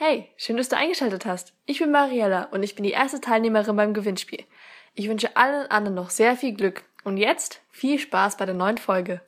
Hey, schön, dass du eingeschaltet hast. Ich bin Mariella und ich bin die erste Teilnehmerin beim Gewinnspiel. Ich wünsche allen anderen noch sehr viel Glück und jetzt viel Spaß bei der neuen Folge.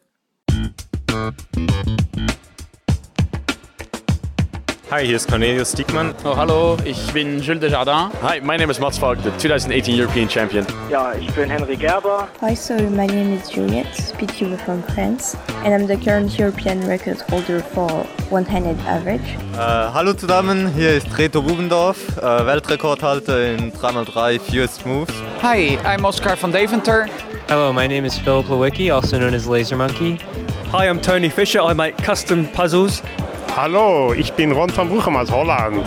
Hi, hier ist Cornelius Diekmann. Oh, hallo, ich bin Jules Desjardins. Hi, my name is Mats Falk, the 2018 European Champion. Ja, ich bin Henry Gerber. Hi, so my name is Juliette, speedcuber from France, and I'm the current European record holder for one-handed average. Äh, hallo zusammen, hier ist Reto Bubendorf, äh, Weltrekordhalter in 3x3 Fewest Moves. Hi, I'm Oscar van Deventer. Hello, my name is Philip Lewicki, also known as Laser Monkey. Hi, I'm Tony Fisher. I make custom puzzles. Hallo, ich bin Ron van Bruchem aus Holland.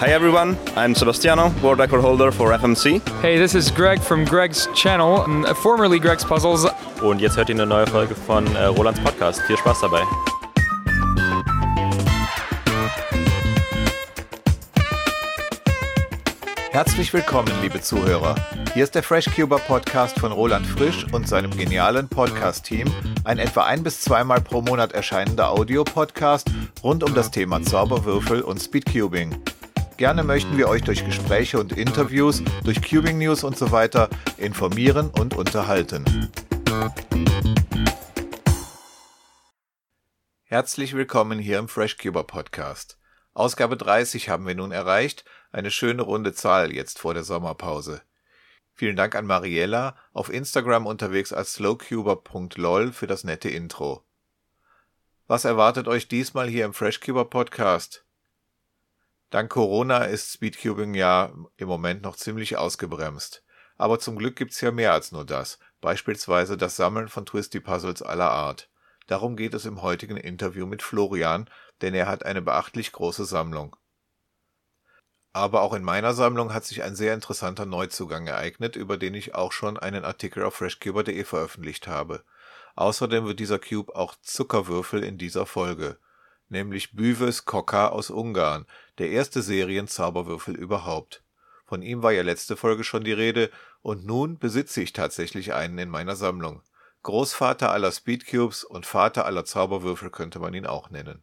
Hi everyone, I'm Sebastiano, world record holder for FMC. Hey, this is Greg from Greg's channel, formerly Greg's Puzzles. Und jetzt hört ihr eine neue Folge von äh, Rolands Podcast. Viel Spaß dabei. Herzlich willkommen, liebe Zuhörer. Hier ist der FreshCuber Podcast von Roland Frisch und seinem genialen Podcast-Team, ein etwa ein bis zweimal pro Monat erscheinender Audiopodcast rund um das Thema Zauberwürfel und Speedcubing. Gerne möchten wir euch durch Gespräche und Interviews, durch Cubing News und so weiter informieren und unterhalten. Herzlich willkommen hier im FreshCuber Podcast. Ausgabe 30 haben wir nun erreicht, eine schöne runde Zahl jetzt vor der Sommerpause. Vielen Dank an Mariella, auf Instagram unterwegs als slowcuber.lol für das nette Intro. Was erwartet euch diesmal hier im FreshCuber Podcast? Dank Corona ist Speedcubing ja im Moment noch ziemlich ausgebremst. Aber zum Glück gibt's ja mehr als nur das, beispielsweise das Sammeln von Twisty Puzzles aller Art. Darum geht es im heutigen Interview mit Florian, denn er hat eine beachtlich große Sammlung. Aber auch in meiner Sammlung hat sich ein sehr interessanter Neuzugang ereignet, über den ich auch schon einen Artikel auf freshcuber.de veröffentlicht habe. Außerdem wird dieser Cube auch Zuckerwürfel in dieser Folge, nämlich Büves Kokka aus Ungarn, der erste Serien-Zauberwürfel überhaupt. Von ihm war ja letzte Folge schon die Rede und nun besitze ich tatsächlich einen in meiner Sammlung. Großvater aller Speedcubes und Vater aller Zauberwürfel könnte man ihn auch nennen.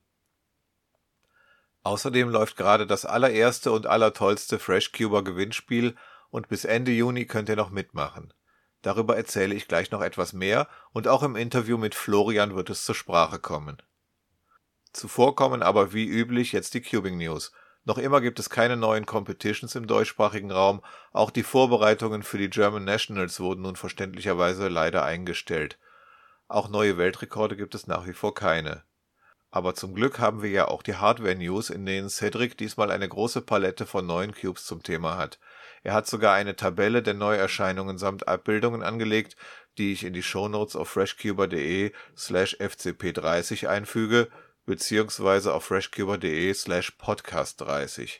Außerdem läuft gerade das allererste und allertollste FreshCuber Gewinnspiel und bis Ende Juni könnt ihr noch mitmachen. Darüber erzähle ich gleich noch etwas mehr und auch im Interview mit Florian wird es zur Sprache kommen. Zuvor kommen aber wie üblich jetzt die Cubing News. Noch immer gibt es keine neuen Competitions im deutschsprachigen Raum, auch die Vorbereitungen für die German Nationals wurden nun verständlicherweise leider eingestellt. Auch neue Weltrekorde gibt es nach wie vor keine. Aber zum Glück haben wir ja auch die Hardware-News, in denen Cedric diesmal eine große Palette von neuen Cubes zum Thema hat. Er hat sogar eine Tabelle der Neuerscheinungen samt Abbildungen angelegt, die ich in die Shownotes auf freshcuber.de slash fcp30 einfüge, beziehungsweise auf freshcuber.de slash podcast30.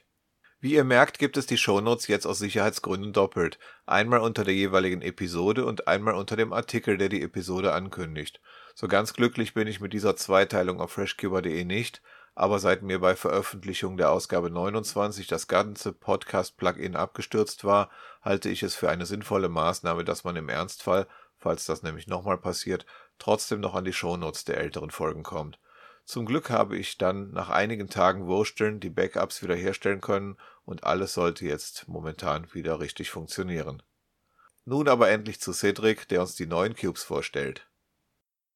Wie ihr merkt, gibt es die Shownotes jetzt aus Sicherheitsgründen doppelt. Einmal unter der jeweiligen Episode und einmal unter dem Artikel, der die Episode ankündigt. So ganz glücklich bin ich mit dieser Zweiteilung auf freshcuber.de nicht, aber seit mir bei Veröffentlichung der Ausgabe 29 das ganze Podcast-Plugin abgestürzt war, halte ich es für eine sinnvolle Maßnahme, dass man im Ernstfall, falls das nämlich nochmal passiert, trotzdem noch an die Shownotes der älteren Folgen kommt. Zum Glück habe ich dann nach einigen Tagen Wursteln die Backups wiederherstellen können und alles sollte jetzt momentan wieder richtig funktionieren. Nun aber endlich zu Cedric, der uns die neuen Cubes vorstellt.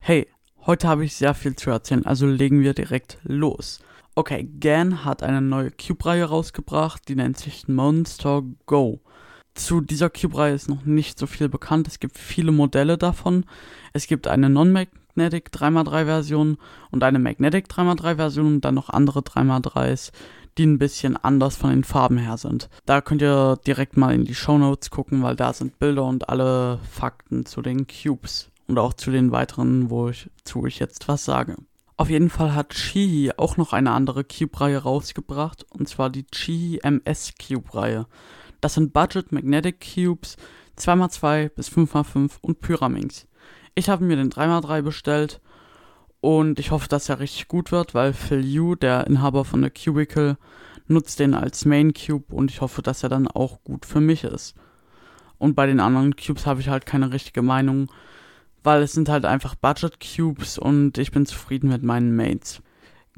Hey, heute habe ich sehr viel zu erzählen, also legen wir direkt los. Okay, Gan hat eine neue Cube-Reihe rausgebracht, die nennt sich Monster Go. Zu dieser Cube-Reihe ist noch nicht so viel bekannt, es gibt viele Modelle davon. Es gibt eine Non-Magnetic 3x3-Version und eine Magnetic 3x3-Version und dann noch andere 3x3s, die ein bisschen anders von den Farben her sind. Da könnt ihr direkt mal in die Show Notes gucken, weil da sind Bilder und alle Fakten zu den Cubes und auch zu den weiteren, wo ich, ich jetzt was sage. Auf jeden Fall hat Chihi auch noch eine andere Cube-Reihe rausgebracht, und zwar die Chihi MS Cube-Reihe. Das sind Budget Magnetic Cubes, 2x2 bis 5x5 und Pyraminx. Ich habe mir den 3x3 bestellt und ich hoffe, dass er richtig gut wird, weil Phil Yu, der Inhaber von der Cubicle, nutzt den als Main Cube und ich hoffe, dass er dann auch gut für mich ist. Und bei den anderen Cubes habe ich halt keine richtige Meinung, weil es sind halt einfach Budget Cubes und ich bin zufrieden mit meinen Mates.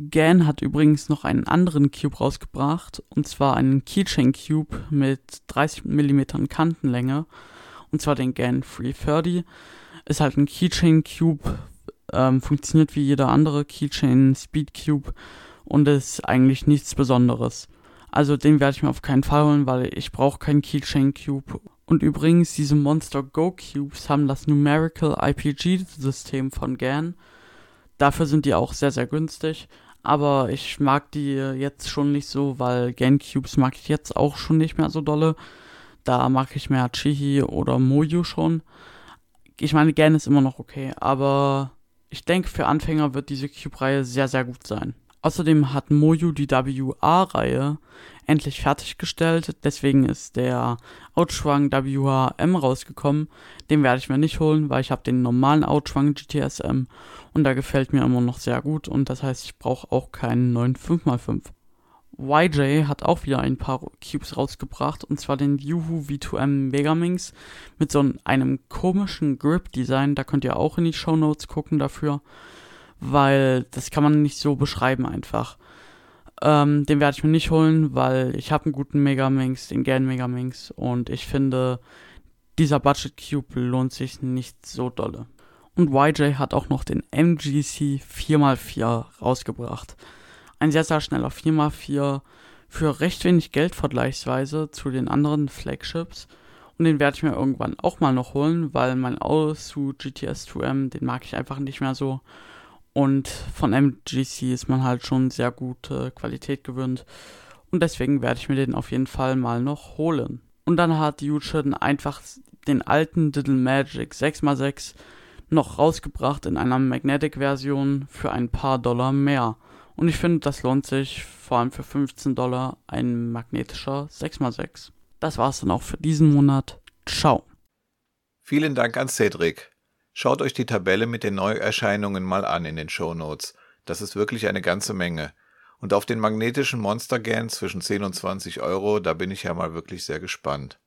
GAN hat übrigens noch einen anderen Cube rausgebracht, und zwar einen Keychain Cube mit 30 mm Kantenlänge, und zwar den GAN 330. Ist halt ein Keychain Cube, ähm, funktioniert wie jeder andere Keychain Speed Cube und ist eigentlich nichts Besonderes. Also den werde ich mir auf keinen Fall holen, weil ich brauche keinen Keychain Cube. Und übrigens, diese Monster Go Cubes haben das Numerical IPG System von GAN. Dafür sind die auch sehr, sehr günstig. Aber ich mag die jetzt schon nicht so, weil GAN Cubes mag ich jetzt auch schon nicht mehr so dolle. Da mag ich mehr Chihi oder Moju schon. Ich meine, GAN ist immer noch okay, aber ich denke, für Anfänger wird diese Cube-Reihe sehr, sehr gut sein. Außerdem hat Moju die WA-Reihe endlich fertiggestellt, deswegen ist der Outschwang WHM rausgekommen. Den werde ich mir nicht holen, weil ich habe den normalen Outschwang GTSM und der gefällt mir immer noch sehr gut und das heißt, ich brauche auch keinen neuen 5x5. YJ hat auch wieder ein paar Cubes rausgebracht und zwar den Yuhu V2M Megaminx mit so einem komischen Grip-Design. Da könnt ihr auch in die Show Notes gucken dafür weil das kann man nicht so beschreiben einfach. Ähm, den werde ich mir nicht holen, weil ich habe einen guten Megaminx, den Gan Megaminx und ich finde, dieser Budget Cube lohnt sich nicht so dolle. Und YJ hat auch noch den MGC 4x4 rausgebracht. Ein sehr, sehr schneller 4x4 für recht wenig Geld vergleichsweise zu den anderen Flagships. Und den werde ich mir irgendwann auch mal noch holen, weil mein Auto GTS 2M, den mag ich einfach nicht mehr so. Und von MGC ist man halt schon sehr gute Qualität gewöhnt. Und deswegen werde ich mir den auf jeden Fall mal noch holen. Und dann hat Yuchen einfach den alten Diddle Magic 6x6 noch rausgebracht in einer Magnetic-Version für ein paar Dollar mehr. Und ich finde, das lohnt sich, vor allem für 15 Dollar ein magnetischer 6x6. Das war's dann auch für diesen Monat. Ciao. Vielen Dank an Cedric. Schaut euch die Tabelle mit den Neuerscheinungen mal an in den Show Notes. Das ist wirklich eine ganze Menge. Und auf den magnetischen Monster Gan zwischen 10 und 20 Euro, da bin ich ja mal wirklich sehr gespannt.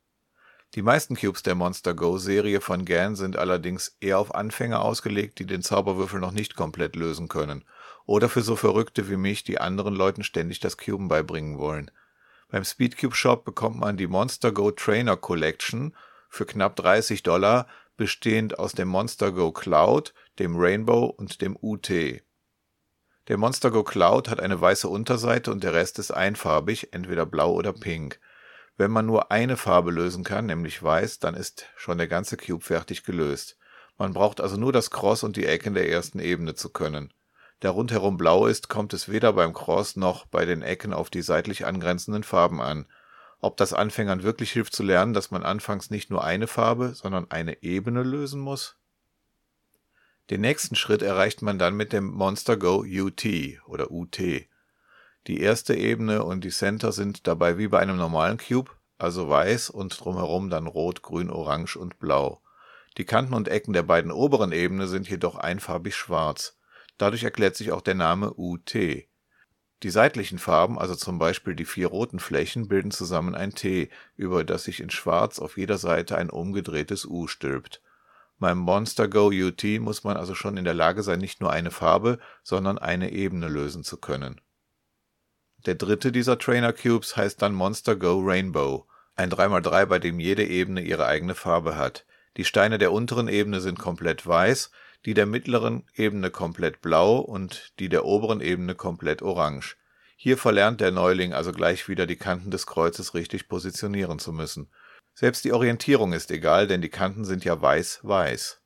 Die meisten Cubes der Monster Go Serie von Gan sind allerdings eher auf Anfänger ausgelegt, die den Zauberwürfel noch nicht komplett lösen können. Oder für so Verrückte wie mich, die anderen Leuten ständig das Cuben beibringen wollen. Beim Speedcube Shop bekommt man die Monster Go Trainer Collection für knapp 30 Dollar bestehend aus dem Monster Go Cloud, dem Rainbow und dem UT. Der Monster Go Cloud hat eine weiße Unterseite und der Rest ist einfarbig, entweder blau oder pink. Wenn man nur eine Farbe lösen kann, nämlich weiß, dann ist schon der ganze Cube fertig gelöst. Man braucht also nur das Cross und die Ecken der ersten Ebene zu können. Da rundherum blau ist, kommt es weder beim Cross noch bei den Ecken auf die seitlich angrenzenden Farben an ob das Anfängern wirklich hilft zu lernen, dass man anfangs nicht nur eine Farbe, sondern eine Ebene lösen muss? Den nächsten Schritt erreicht man dann mit dem Monster Go UT oder UT. Die erste Ebene und die Center sind dabei wie bei einem normalen Cube, also weiß und drumherum dann rot, grün, orange und blau. Die Kanten und Ecken der beiden oberen Ebene sind jedoch einfarbig schwarz. Dadurch erklärt sich auch der Name UT. Die seitlichen Farben, also zum Beispiel die vier roten Flächen, bilden zusammen ein T, über das sich in Schwarz auf jeder Seite ein umgedrehtes U stülpt. Beim Monster Go UT muss man also schon in der Lage sein, nicht nur eine Farbe, sondern eine Ebene lösen zu können. Der dritte dieser Trainer Cubes heißt dann Monster Go Rainbow, ein 3x3, bei dem jede Ebene ihre eigene Farbe hat. Die Steine der unteren Ebene sind komplett weiß, die der mittleren Ebene komplett blau und die der oberen Ebene komplett orange. Hier verlernt der Neuling also gleich wieder die Kanten des Kreuzes richtig positionieren zu müssen. Selbst die Orientierung ist egal, denn die Kanten sind ja weiß-weiß.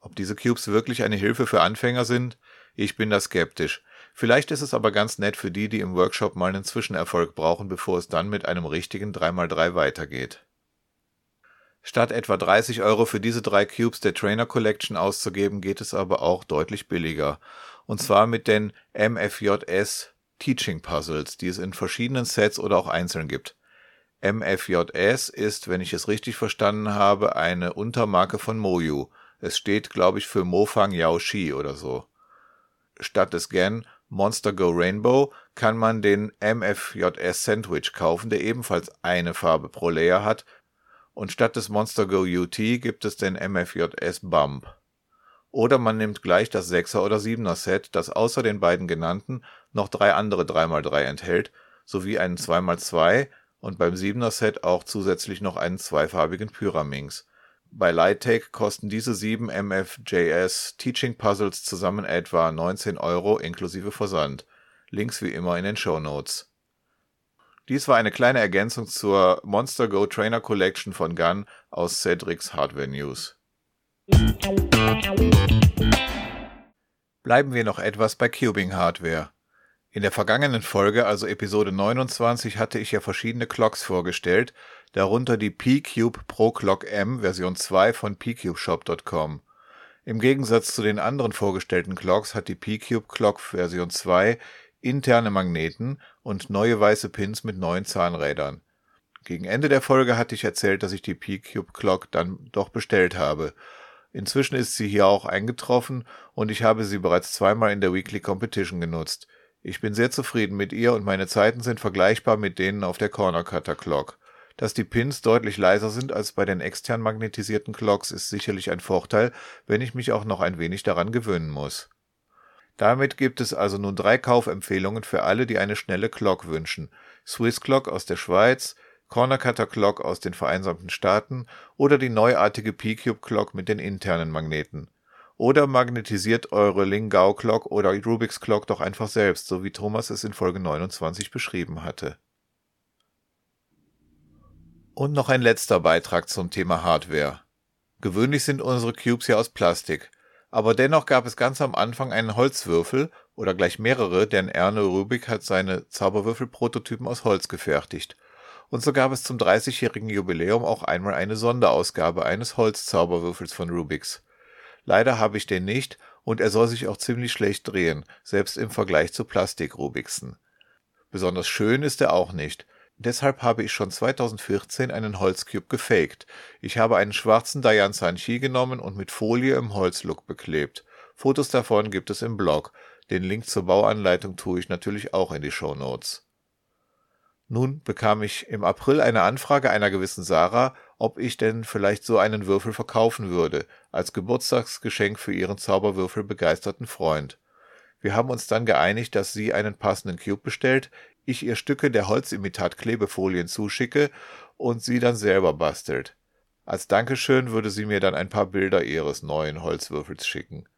Ob diese Cubes wirklich eine Hilfe für Anfänger sind? Ich bin da skeptisch. Vielleicht ist es aber ganz nett für die, die im Workshop mal einen Zwischenerfolg brauchen, bevor es dann mit einem richtigen 3x3 weitergeht. Statt etwa 30 Euro für diese drei Cubes der Trainer Collection auszugeben, geht es aber auch deutlich billiger. Und zwar mit den MFJS Teaching Puzzles, die es in verschiedenen Sets oder auch einzeln gibt. MFJS ist, wenn ich es richtig verstanden habe, eine Untermarke von Moju. Es steht, glaube ich, für Mofang Yao Shi oder so. Statt des GAN Monster Go Rainbow kann man den MFJS Sandwich kaufen, der ebenfalls eine Farbe pro Layer hat und statt des Monster Go UT gibt es den MFJS Bump. Oder man nimmt gleich das 6er oder 7er Set, das außer den beiden genannten noch drei andere 3x3 enthält, sowie einen 2x2 und beim 7er Set auch zusätzlich noch einen zweifarbigen Pyraminx. Bei Lighttake kosten diese sieben MFJS Teaching Puzzles zusammen etwa 19 Euro inklusive Versand. Links wie immer in den Show Notes. Dies war eine kleine Ergänzung zur Monster Go Trainer Collection von Gun aus Cedrics Hardware News. Bleiben wir noch etwas bei Cubing Hardware. In der vergangenen Folge, also Episode 29, hatte ich ja verschiedene Clocks vorgestellt, darunter die P-Cube Pro Clock M Version 2 von pcubeshop.com. Im Gegensatz zu den anderen vorgestellten Clocks hat die P-Cube Clock Version 2 interne Magneten und neue weiße Pins mit neuen Zahnrädern. Gegen Ende der Folge hatte ich erzählt, dass ich die P-Cube Clock dann doch bestellt habe. Inzwischen ist sie hier auch eingetroffen und ich habe sie bereits zweimal in der Weekly Competition genutzt. Ich bin sehr zufrieden mit ihr und meine Zeiten sind vergleichbar mit denen auf der Corner Cutter Clock. Dass die Pins deutlich leiser sind als bei den extern magnetisierten Clocks ist sicherlich ein Vorteil, wenn ich mich auch noch ein wenig daran gewöhnen muss. Damit gibt es also nun drei Kaufempfehlungen für alle, die eine schnelle Clock wünschen. Swiss Clock aus der Schweiz, Corner Cutter Clock aus den Vereinsamten Staaten oder die neuartige P-Cube Clock mit den internen Magneten. Oder magnetisiert eure Lingao Clock oder Rubik's Clock doch einfach selbst, so wie Thomas es in Folge 29 beschrieben hatte. Und noch ein letzter Beitrag zum Thema Hardware. Gewöhnlich sind unsere Cubes ja aus Plastik, aber dennoch gab es ganz am Anfang einen Holzwürfel oder gleich mehrere, denn Erne Rubik hat seine Zauberwürfel-Prototypen aus Holz gefertigt. Und so gab es zum 30-jährigen Jubiläum auch einmal eine Sonderausgabe eines Holzzauberwürfels von Rubiks. Leider habe ich den nicht und er soll sich auch ziemlich schlecht drehen, selbst im Vergleich zu Plastik-Rubiksen. Besonders schön ist er auch nicht. Deshalb habe ich schon 2014 einen Holzcube gefaked. Ich habe einen schwarzen Dayan Sanchi genommen und mit Folie im Holzlook beklebt. Fotos davon gibt es im Blog. Den Link zur Bauanleitung tue ich natürlich auch in die Show Notes. Nun bekam ich im April eine Anfrage einer gewissen Sarah, ob ich denn vielleicht so einen Würfel verkaufen würde, als Geburtstagsgeschenk für ihren Zauberwürfel begeisterten Freund. Wir haben uns dann geeinigt, dass sie einen passenden Cube bestellt, ich ihr Stücke der Holzimitat-Klebefolien zuschicke und sie dann selber bastelt. Als Dankeschön würde sie mir dann ein paar Bilder ihres neuen Holzwürfels schicken.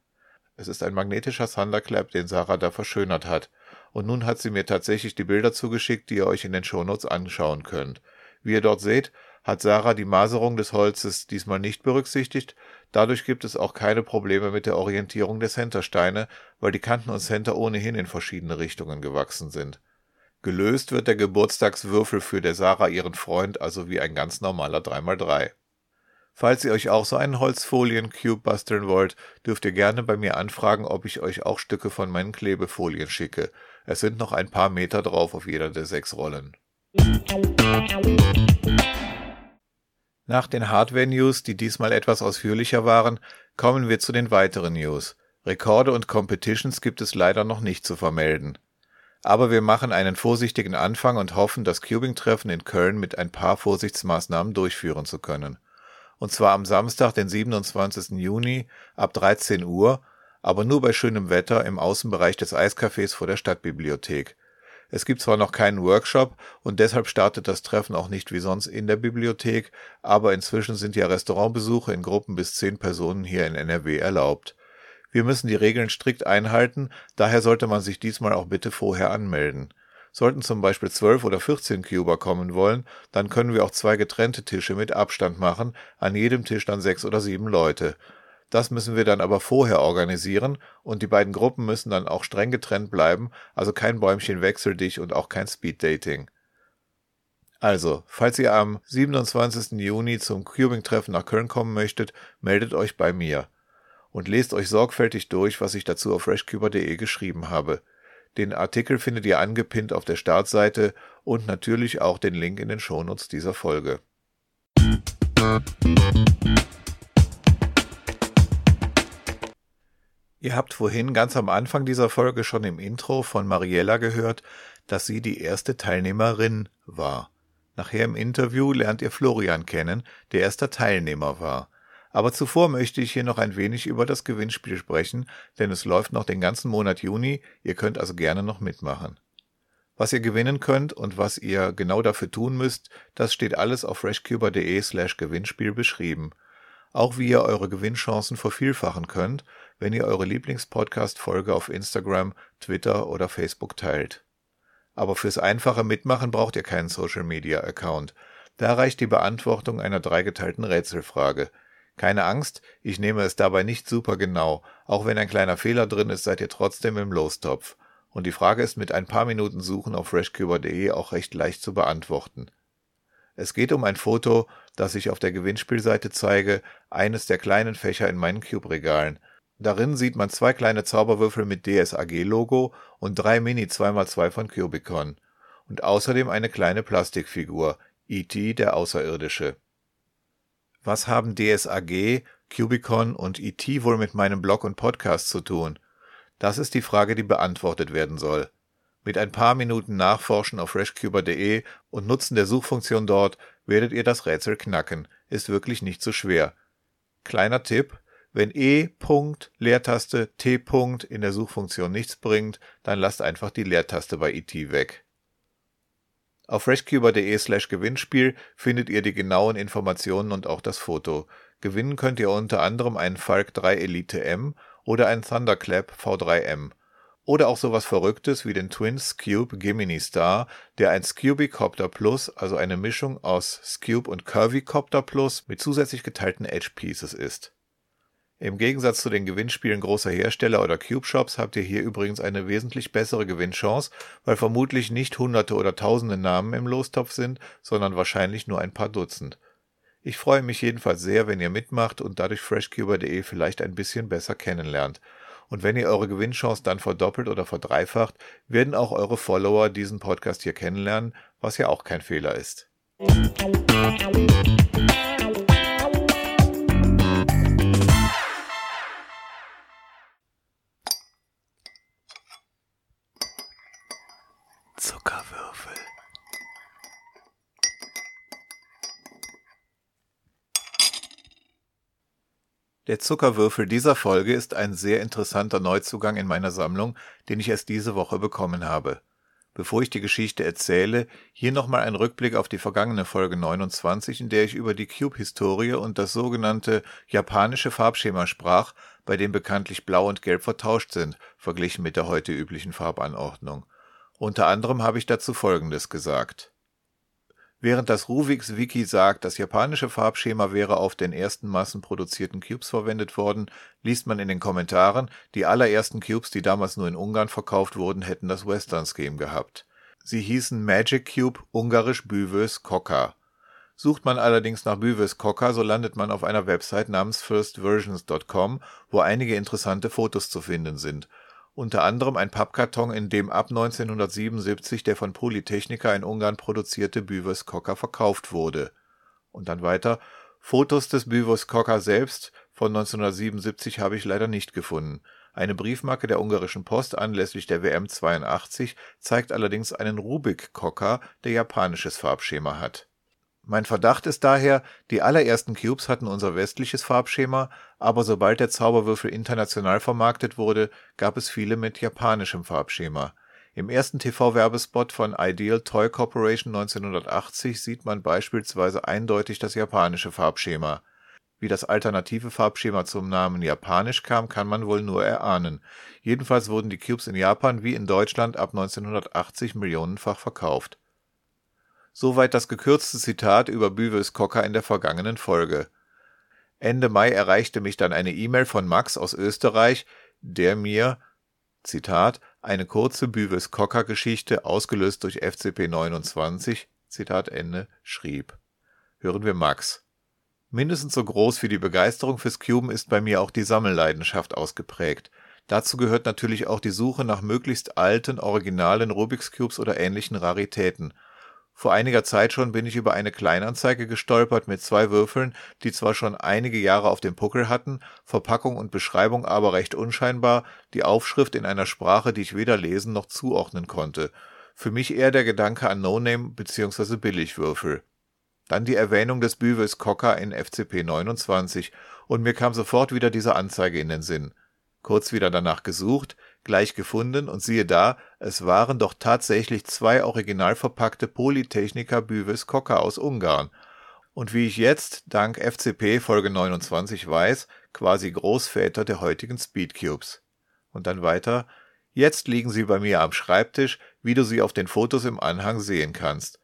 Es ist ein magnetischer Thunderclap, den Sarah da verschönert hat. Und nun hat sie mir tatsächlich die Bilder zugeschickt, die ihr euch in den Shownotes anschauen könnt. Wie ihr dort seht, hat Sarah die Maserung des Holzes diesmal nicht berücksichtigt. Dadurch gibt es auch keine Probleme mit der Orientierung der Centersteine, weil die Kanten und Center ohnehin in verschiedene Richtungen gewachsen sind. Gelöst wird der Geburtstagswürfel für der Sarah ihren Freund also wie ein ganz normaler 3x3. Falls ihr euch auch so einen Holzfolien-Cube basteln wollt, dürft ihr gerne bei mir anfragen, ob ich euch auch Stücke von meinen Klebefolien schicke. Es sind noch ein paar Meter drauf auf jeder der sechs Rollen. Nach den Hardware-News, die diesmal etwas ausführlicher waren, kommen wir zu den weiteren News. Rekorde und Competitions gibt es leider noch nicht zu vermelden. Aber wir machen einen vorsichtigen Anfang und hoffen, das Cubing-Treffen in Köln mit ein paar Vorsichtsmaßnahmen durchführen zu können. Und zwar am Samstag, den 27. Juni ab 13 Uhr, aber nur bei schönem Wetter im Außenbereich des Eiscafés vor der Stadtbibliothek. Es gibt zwar noch keinen Workshop und deshalb startet das Treffen auch nicht wie sonst in der Bibliothek, aber inzwischen sind ja Restaurantbesuche in Gruppen bis zehn Personen hier in NRW erlaubt. Wir müssen die Regeln strikt einhalten, daher sollte man sich diesmal auch bitte vorher anmelden. Sollten zum Beispiel 12 oder 14 Cuber kommen wollen, dann können wir auch zwei getrennte Tische mit Abstand machen, an jedem Tisch dann sechs oder sieben Leute. Das müssen wir dann aber vorher organisieren und die beiden Gruppen müssen dann auch streng getrennt bleiben, also kein Bäumchen wechsel dich und auch kein Speeddating. Also, falls ihr am 27. Juni zum Cubing-Treffen nach Köln kommen möchtet, meldet euch bei mir und lest euch sorgfältig durch, was ich dazu auf freshcuber.de geschrieben habe. Den Artikel findet ihr angepinnt auf der Startseite und natürlich auch den Link in den Shownotes dieser Folge. Ihr habt vorhin ganz am Anfang dieser Folge schon im Intro von Mariella gehört, dass sie die erste Teilnehmerin war. Nachher im Interview lernt ihr Florian kennen, der erster Teilnehmer war. Aber zuvor möchte ich hier noch ein wenig über das Gewinnspiel sprechen, denn es läuft noch den ganzen Monat Juni, ihr könnt also gerne noch mitmachen. Was ihr gewinnen könnt und was ihr genau dafür tun müsst, das steht alles auf freshcuber.de slash Gewinnspiel beschrieben. Auch wie ihr eure Gewinnchancen vervielfachen könnt, wenn ihr eure Lieblingspodcast-Folge auf Instagram, Twitter oder Facebook teilt. Aber fürs einfache Mitmachen braucht ihr keinen Social-Media-Account. Da reicht die Beantwortung einer dreigeteilten Rätselfrage – keine Angst, ich nehme es dabei nicht super genau. Auch wenn ein kleiner Fehler drin ist, seid ihr trotzdem im Lostopf. Und die Frage ist mit ein paar Minuten Suchen auf freshcuber.de auch recht leicht zu beantworten. Es geht um ein Foto, das ich auf der Gewinnspielseite zeige, eines der kleinen Fächer in meinen Cube-Regalen. Darin sieht man zwei kleine Zauberwürfel mit DSAG-Logo und drei Mini 2x2 von Cubicon. Und außerdem eine kleine Plastikfigur, E.T. der Außerirdische. Was haben DSAG, Cubicon und ET wohl mit meinem Blog und Podcast zu tun? Das ist die Frage, die beantwortet werden soll. Mit ein paar Minuten Nachforschen auf freshcuber.de und Nutzen der Suchfunktion dort werdet ihr das Rätsel knacken. Ist wirklich nicht so schwer. Kleiner Tipp, wenn E. Leertaste T. in der Suchfunktion nichts bringt, dann lasst einfach die Leertaste bei ET weg. Auf freshcuber.de slash Gewinnspiel findet ihr die genauen Informationen und auch das Foto. Gewinnen könnt ihr unter anderem einen Falk 3 Elite M oder einen Thunderclap V3M. Oder auch sowas Verrücktes wie den Twin Scube Gemini Star, der ein Scubicopter Plus, also eine Mischung aus Scube und Curvycopter Plus mit zusätzlich geteilten Edge Pieces ist. Im Gegensatz zu den Gewinnspielen großer Hersteller oder Cube-Shops habt ihr hier übrigens eine wesentlich bessere Gewinnchance, weil vermutlich nicht hunderte oder tausende Namen im Lostopf sind, sondern wahrscheinlich nur ein paar Dutzend. Ich freue mich jedenfalls sehr, wenn ihr mitmacht und dadurch freshcuber.de vielleicht ein bisschen besser kennenlernt. Und wenn ihr eure Gewinnchance dann verdoppelt oder verdreifacht, werden auch eure Follower diesen Podcast hier kennenlernen, was ja auch kein Fehler ist. Der Zuckerwürfel dieser Folge ist ein sehr interessanter Neuzugang in meiner Sammlung, den ich erst diese Woche bekommen habe. Bevor ich die Geschichte erzähle, hier nochmal ein Rückblick auf die vergangene Folge 29, in der ich über die Cube-Historie und das sogenannte japanische Farbschema sprach, bei dem bekanntlich Blau und Gelb vertauscht sind, verglichen mit der heute üblichen Farbanordnung. Unter anderem habe ich dazu Folgendes gesagt. Während das Ruvix Wiki sagt, das japanische Farbschema wäre auf den ersten massenproduzierten Cubes verwendet worden, liest man in den Kommentaren, die allerersten Cubes, die damals nur in Ungarn verkauft wurden, hätten das Western Scheme gehabt. Sie hießen Magic Cube, ungarisch Büvös Koka. Sucht man allerdings nach Büvös Koka, so landet man auf einer Website namens firstversions.com, wo einige interessante Fotos zu finden sind unter anderem ein Pappkarton, in dem ab 1977 der von Polytechnica in Ungarn produzierte Büvers Cocker verkauft wurde. Und dann weiter, Fotos des Büvers Cocker selbst von 1977 habe ich leider nicht gefunden. Eine Briefmarke der ungarischen Post anlässlich der WM 82 zeigt allerdings einen Rubik-Cocker, der japanisches Farbschema hat mein Verdacht ist daher, die allerersten Cubes hatten unser westliches Farbschema, aber sobald der Zauberwürfel international vermarktet wurde, gab es viele mit japanischem Farbschema. Im ersten TV-Werbespot von Ideal Toy Corporation 1980 sieht man beispielsweise eindeutig das japanische Farbschema. Wie das alternative Farbschema zum Namen Japanisch kam, kann man wohl nur erahnen. Jedenfalls wurden die Cubes in Japan wie in Deutschland ab 1980 millionenfach verkauft Soweit das gekürzte Zitat über Büwels Cocker in der vergangenen Folge. Ende Mai erreichte mich dann eine E-Mail von Max aus Österreich, der mir, Zitat, eine kurze Büwels Cocker Geschichte, ausgelöst durch FCP 29, Zitat Ende, schrieb. Hören wir Max. Mindestens so groß wie die Begeisterung fürs Cuben ist bei mir auch die Sammelleidenschaft ausgeprägt. Dazu gehört natürlich auch die Suche nach möglichst alten, originalen Rubik's Cubes oder ähnlichen Raritäten – vor einiger Zeit schon bin ich über eine Kleinanzeige gestolpert mit zwei Würfeln, die zwar schon einige Jahre auf dem Puckel hatten, Verpackung und Beschreibung aber recht unscheinbar, die Aufschrift in einer Sprache, die ich weder lesen noch zuordnen konnte. Für mich eher der Gedanke an No-Name bzw. Billigwürfel. Dann die Erwähnung des Büwels Cocker in FCP 29 und mir kam sofort wieder diese Anzeige in den Sinn. Kurz wieder danach gesucht, gleich gefunden und siehe da, es waren doch tatsächlich zwei original verpackte Polytechnica Büves Cocker aus Ungarn. Und wie ich jetzt, dank FCP Folge 29 weiß, quasi Großväter der heutigen Speedcubes. Und dann weiter, jetzt liegen sie bei mir am Schreibtisch, wie du sie auf den Fotos im Anhang sehen kannst.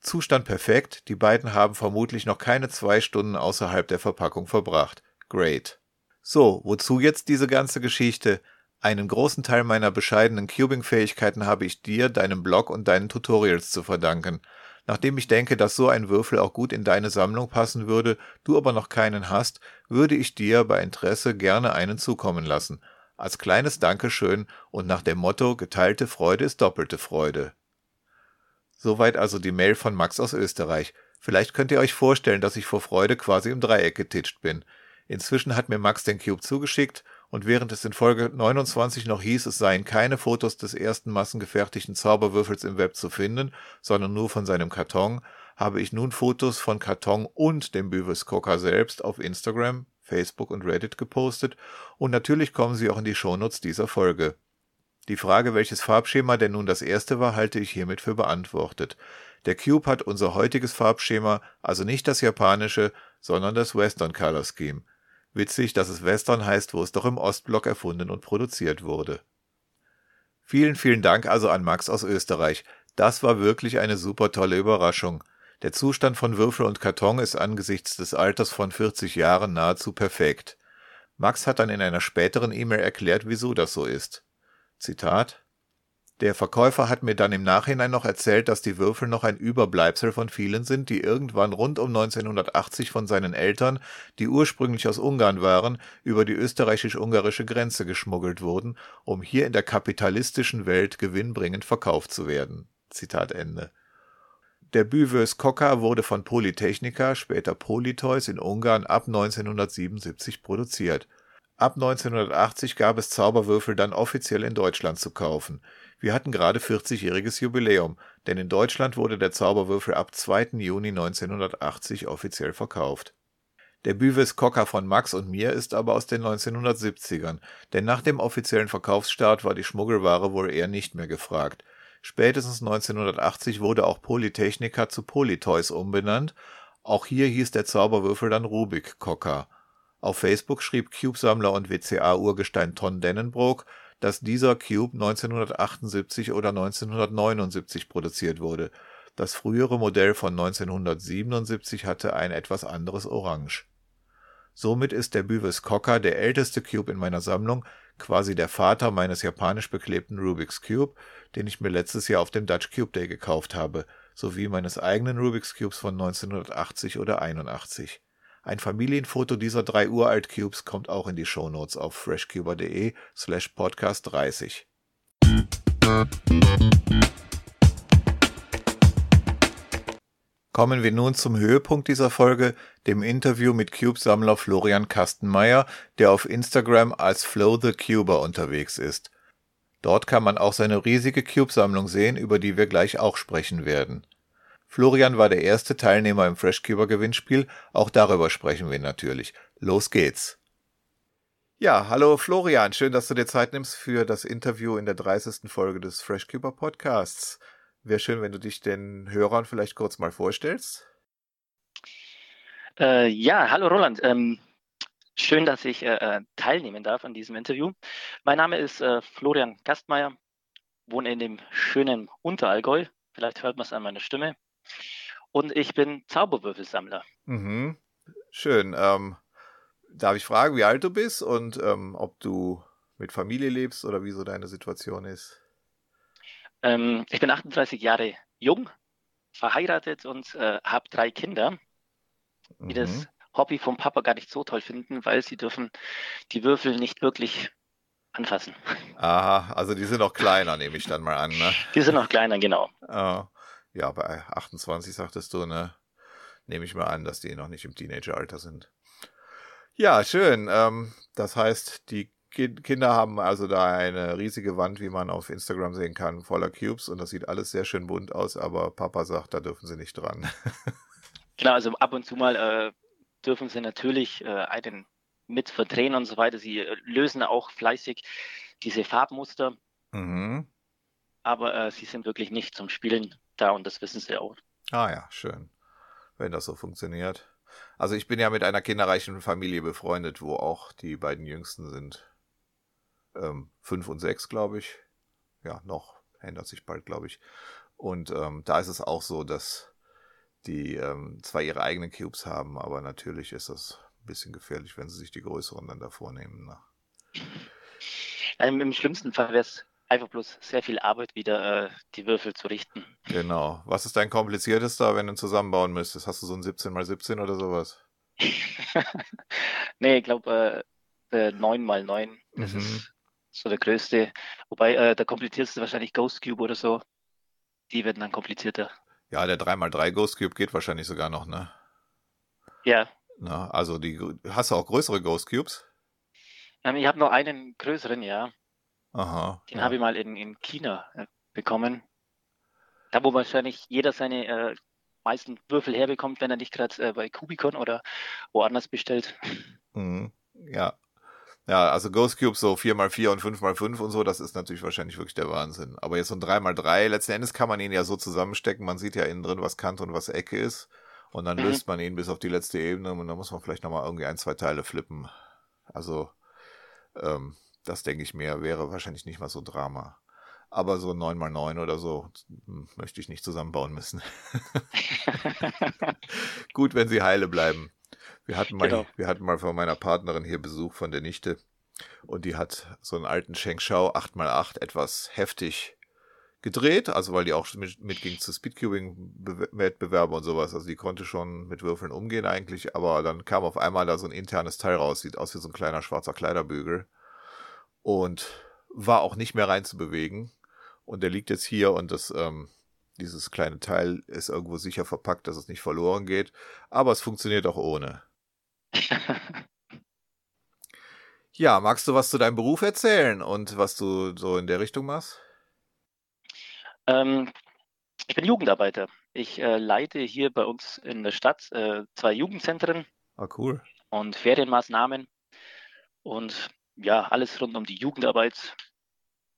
Zustand perfekt, die beiden haben vermutlich noch keine zwei Stunden außerhalb der Verpackung verbracht. Great. So, wozu jetzt diese ganze Geschichte? Einen großen Teil meiner bescheidenen Cubing-Fähigkeiten habe ich dir, deinem Blog und deinen Tutorials zu verdanken. Nachdem ich denke, dass so ein Würfel auch gut in deine Sammlung passen würde, du aber noch keinen hast, würde ich dir bei Interesse gerne einen zukommen lassen. Als kleines Dankeschön und nach dem Motto geteilte Freude ist doppelte Freude. Soweit also die Mail von Max aus Österreich. Vielleicht könnt ihr euch vorstellen, dass ich vor Freude quasi im Dreieck getitscht bin. Inzwischen hat mir Max den Cube zugeschickt und während es in Folge 29 noch hieß, es seien keine Fotos des ersten massengefertigten Zauberwürfels im Web zu finden, sondern nur von seinem Karton, habe ich nun Fotos von Karton und dem Coca selbst auf Instagram, Facebook und Reddit gepostet und natürlich kommen sie auch in die Shownotes dieser Folge. Die Frage, welches Farbschema denn nun das erste war, halte ich hiermit für beantwortet. Der Cube hat unser heutiges Farbschema, also nicht das japanische, sondern das Western Color Scheme. Witzig, dass es Western heißt, wo es doch im Ostblock erfunden und produziert wurde. Vielen, vielen Dank also an Max aus Österreich. Das war wirklich eine super tolle Überraschung. Der Zustand von Würfel und Karton ist angesichts des Alters von 40 Jahren nahezu perfekt. Max hat dann in einer späteren E-Mail erklärt, wieso das so ist. Zitat Der Verkäufer hat mir dann im Nachhinein noch erzählt, dass die Würfel noch ein Überbleibsel von vielen sind, die irgendwann rund um 1980 von seinen Eltern, die ursprünglich aus Ungarn waren, über die österreichisch-ungarische Grenze geschmuggelt wurden, um hier in der kapitalistischen Welt gewinnbringend verkauft zu werden. Zitat Ende. Der Büvös Cocker wurde von Polytechnica, später Polytoys in Ungarn ab 1977 produziert Ab 1980 gab es Zauberwürfel dann offiziell in Deutschland zu kaufen. Wir hatten gerade 40-jähriges Jubiläum, denn in Deutschland wurde der Zauberwürfel ab 2. Juni 1980 offiziell verkauft. Der Büves Cocker von Max und mir ist aber aus den 1970ern, denn nach dem offiziellen Verkaufsstart war die Schmuggelware wohl eher nicht mehr gefragt. Spätestens 1980 wurde auch Polytechnica zu Polytoys umbenannt. Auch hier hieß der Zauberwürfel dann Rubik Cocker. Auf Facebook schrieb Cube-Sammler und WCA-Urgestein Ton Dennenbrook, dass dieser Cube 1978 oder 1979 produziert wurde. Das frühere Modell von 1977 hatte ein etwas anderes Orange. Somit ist der Büves Cocker der älteste Cube in meiner Sammlung, quasi der Vater meines japanisch beklebten Rubik's Cube, den ich mir letztes Jahr auf dem Dutch Cube Day gekauft habe, sowie meines eigenen Rubik's Cubes von 1980 oder 81. Ein Familienfoto dieser drei Uralt-Cubes kommt auch in die Shownotes auf freshcuber.de slash podcast 30. Kommen wir nun zum Höhepunkt dieser Folge, dem Interview mit Cube-Sammler Florian Kastenmeier, der auf Instagram als Flow the Cuber unterwegs ist. Dort kann man auch seine riesige Cube-Sammlung sehen, über die wir gleich auch sprechen werden. Florian war der erste Teilnehmer im Freshkeeper Gewinnspiel, auch darüber sprechen wir natürlich. Los geht's. Ja, hallo Florian, schön, dass du dir Zeit nimmst für das Interview in der 30. Folge des Freshkeeper Podcasts. Wäre schön, wenn du dich den Hörern vielleicht kurz mal vorstellst. Äh, ja, hallo Roland. Ähm, schön, dass ich äh, äh teilnehmen darf an diesem Interview. Mein Name ist äh, Florian Gastmeier, wohne in dem schönen Unterallgäu. Vielleicht hört man es an meiner Stimme. Und ich bin Zauberwürfelsammler. Mhm. Schön. Ähm, darf ich fragen, wie alt du bist und ähm, ob du mit Familie lebst oder wie so deine Situation ist? Ähm, ich bin 38 Jahre jung, verheiratet und äh, habe drei Kinder, die mhm. das Hobby vom Papa gar nicht so toll finden, weil sie dürfen die Würfel nicht wirklich anfassen. Aha, also die sind noch kleiner, nehme ich dann mal an. Ne? Die sind noch kleiner, genau. Oh. Ja, bei 28 sagtest du, ne? Nehme ich mal an, dass die noch nicht im Teenageralter sind. Ja, schön. Ähm, das heißt, die Kinder haben also da eine riesige Wand, wie man auf Instagram sehen kann, voller Cubes und das sieht alles sehr schön bunt aus, aber Papa sagt, da dürfen sie nicht dran. genau, also ab und zu mal äh, dürfen sie natürlich äh, einen mit verdrehen und so weiter. Sie äh, lösen auch fleißig diese Farbmuster. Mhm. Aber äh, sie sind wirklich nicht zum Spielen da und das wissen sie auch. Ah ja, schön. Wenn das so funktioniert. Also ich bin ja mit einer kinderreichen Familie befreundet, wo auch die beiden Jüngsten sind. Ähm, fünf und sechs, glaube ich. Ja, noch. Ändert sich bald, glaube ich. Und ähm, da ist es auch so, dass die ähm, zwar ihre eigenen Cubes haben, aber natürlich ist das ein bisschen gefährlich, wenn sie sich die größeren dann davor nehmen. Ne? Im schlimmsten Fall wäre es einfach bloß sehr viel Arbeit, wieder äh, die Würfel zu richten. Genau. Was ist dein kompliziertester, wenn du zusammenbauen müsstest? Hast du so ein 17x17 oder sowas? nee, ich glaube, äh, 9x9, das mhm. ist so der größte. Wobei äh, der komplizierteste wahrscheinlich Ghost Cube oder so. Die werden dann komplizierter. Ja, der 3x3 Ghost Cube geht wahrscheinlich sogar noch, ne? Ja. Na, also die hast du auch größere Ghost Cubes? Ähm, ich habe noch einen größeren, ja. Aha. Den ja. habe ich mal in, in China äh, bekommen. Da, wo wahrscheinlich jeder seine äh, meisten Würfel herbekommt, wenn er nicht gerade äh, bei Kubicon oder woanders bestellt. Mhm. Ja. Ja, also Ghost Cube so 4x4 und 5x5 und so, das ist natürlich wahrscheinlich wirklich der Wahnsinn. Aber jetzt so ein 3x3, letzten Endes kann man ihn ja so zusammenstecken, man sieht ja innen drin, was Kante und was Ecke ist. Und dann mhm. löst man ihn bis auf die letzte Ebene und dann muss man vielleicht nochmal irgendwie ein, zwei Teile flippen. Also, ähm, das denke ich mir, wäre wahrscheinlich nicht mal so Drama. Aber so 9x9 oder so hm, möchte ich nicht zusammenbauen müssen. Gut, wenn sie heile bleiben. Wir hatten, mal, genau. wir hatten mal von meiner Partnerin hier Besuch von der Nichte und die hat so einen alten Shengshao 8x8 etwas heftig gedreht, also weil die auch mit, mitging zu Speedcubing-Wettbewerben und sowas. Also die konnte schon mit Würfeln umgehen eigentlich, aber dann kam auf einmal da so ein internes Teil raus, sieht aus wie so ein kleiner schwarzer Kleiderbügel und war auch nicht mehr reinzubewegen. Und der liegt jetzt hier und das, ähm, dieses kleine Teil ist irgendwo sicher verpackt, dass es nicht verloren geht. Aber es funktioniert auch ohne. ja, magst du was zu deinem Beruf erzählen und was du so in der Richtung machst? Ähm, ich bin Jugendarbeiter. Ich äh, leite hier bei uns in der Stadt äh, zwei Jugendzentren. Ah, cool. Und Ferienmaßnahmen. Und ja, alles rund um die Jugendarbeit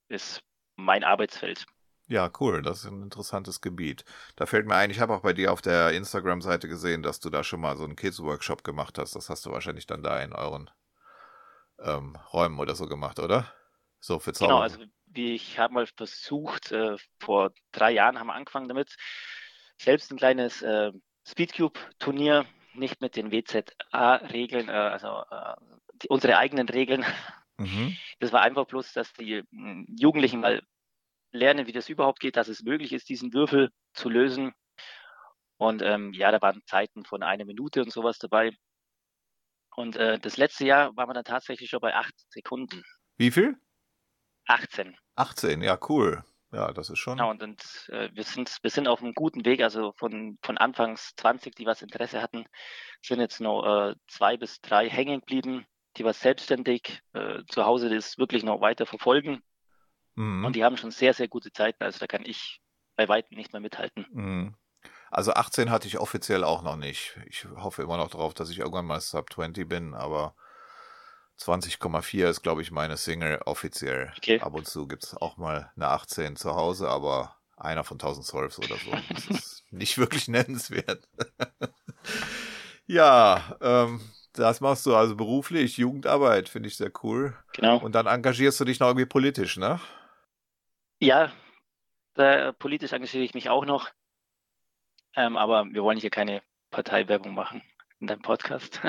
ist mein Arbeitsfeld. Ja, cool. Das ist ein interessantes Gebiet. Da fällt mir ein, ich habe auch bei dir auf der Instagram-Seite gesehen, dass du da schon mal so einen Kids-Workshop gemacht hast. Das hast du wahrscheinlich dann da in euren ähm, Räumen oder so gemacht, oder? So für Zauber. Genau, also wie ich habe mal versucht, äh, vor drei Jahren haben wir angefangen damit, selbst ein kleines äh, Speedcube-Turnier, nicht mit den WZA-Regeln, äh, also äh, die, unsere eigenen Regeln. Mhm. Das war einfach bloß, dass die hm, Jugendlichen mal lernen, wie das überhaupt geht, dass es möglich ist, diesen Würfel zu lösen. Und ähm, ja, da waren Zeiten von einer Minute und sowas dabei. Und äh, das letzte Jahr waren wir dann tatsächlich schon bei acht Sekunden. Wie viel? 18. 18, ja, cool. Ja, das ist schon. Genau, und, und äh, wir, sind, wir sind auf einem guten Weg. Also von, von Anfangs 20, die was Interesse hatten, sind jetzt noch äh, zwei bis drei hängen geblieben die was selbstständig äh, zu Hause das wirklich noch weiter verfolgen. Mhm. Und die haben schon sehr, sehr gute Zeiten. Also da kann ich bei weitem nicht mehr mithalten. Mhm. Also 18 hatte ich offiziell auch noch nicht. Ich hoffe immer noch darauf, dass ich irgendwann mal Sub 20 bin, aber 20,4 ist, glaube ich, meine Single offiziell. Okay. Ab und zu gibt es auch mal eine 18 zu Hause, aber einer von 1012 oder so. Das ist nicht wirklich nennenswert. ja, ähm, das machst du also beruflich, Jugendarbeit, finde ich sehr cool. Genau. Und dann engagierst du dich noch irgendwie politisch, ne? Ja, da, politisch engagiere ich mich auch noch. Ähm, aber wir wollen hier keine Parteiwerbung machen in deinem Podcast.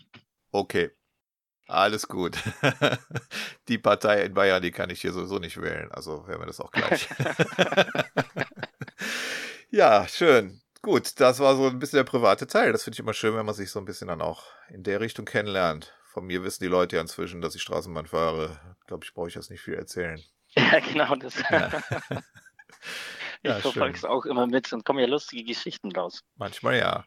okay. Alles gut. die Partei in Bayern, die kann ich hier sowieso nicht wählen. Also wäre mir das auch gleich. ja, schön. Gut, das war so ein bisschen der private Teil. Das finde ich immer schön, wenn man sich so ein bisschen dann auch in der Richtung kennenlernt. Von mir wissen die Leute ja inzwischen, dass ich Straßenbahn fahre. Ich glaube, ich brauche ich das nicht viel erzählen. Ja, genau das. Ja. ich ja, verfolge es auch immer mit und komme ja lustige Geschichten raus. Manchmal ja.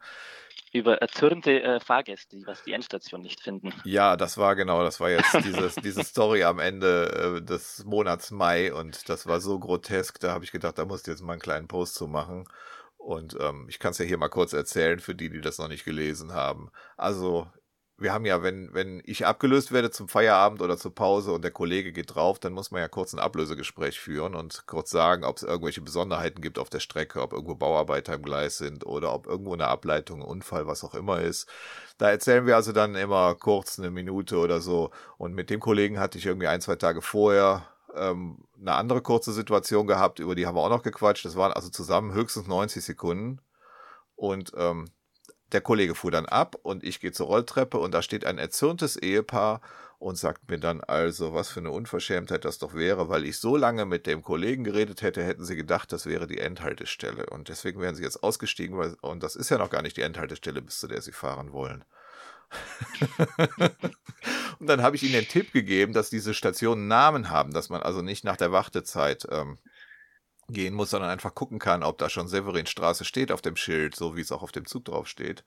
Über erzürnte äh, Fahrgäste, was die Endstation nicht finden. Ja, das war genau, das war jetzt dieses, diese Story am Ende äh, des Monats Mai und das war so grotesk, da habe ich gedacht, da musst du jetzt mal einen kleinen Post zu machen. Und ähm, ich kann es ja hier mal kurz erzählen für die, die das noch nicht gelesen haben. Also wir haben ja, wenn, wenn ich abgelöst werde zum Feierabend oder zur Pause und der Kollege geht drauf, dann muss man ja kurz ein Ablösegespräch führen und kurz sagen, ob es irgendwelche Besonderheiten gibt auf der Strecke, ob irgendwo Bauarbeiter im Gleis sind oder ob irgendwo eine Ableitung, ein Unfall, was auch immer ist. Da erzählen wir also dann immer kurz eine Minute oder so. Und mit dem Kollegen hatte ich irgendwie ein, zwei Tage vorher ähm, eine andere kurze Situation gehabt, über die haben wir auch noch gequatscht. Das waren also zusammen höchstens 90 Sekunden. Und ähm, der Kollege fuhr dann ab und ich gehe zur Rolltreppe und da steht ein erzürntes Ehepaar und sagt mir dann also, was für eine Unverschämtheit das doch wäre, weil ich so lange mit dem Kollegen geredet hätte, hätten sie gedacht, das wäre die Endhaltestelle. Und deswegen wären sie jetzt ausgestiegen, weil, und das ist ja noch gar nicht die Endhaltestelle, bis zu der sie fahren wollen. und dann habe ich ihnen den Tipp gegeben, dass diese Stationen Namen haben, dass man also nicht nach der Wartezeit ähm, gehen muss, sondern einfach gucken kann, ob da schon Severinstraße steht auf dem Schild, so wie es auch auf dem Zug drauf steht.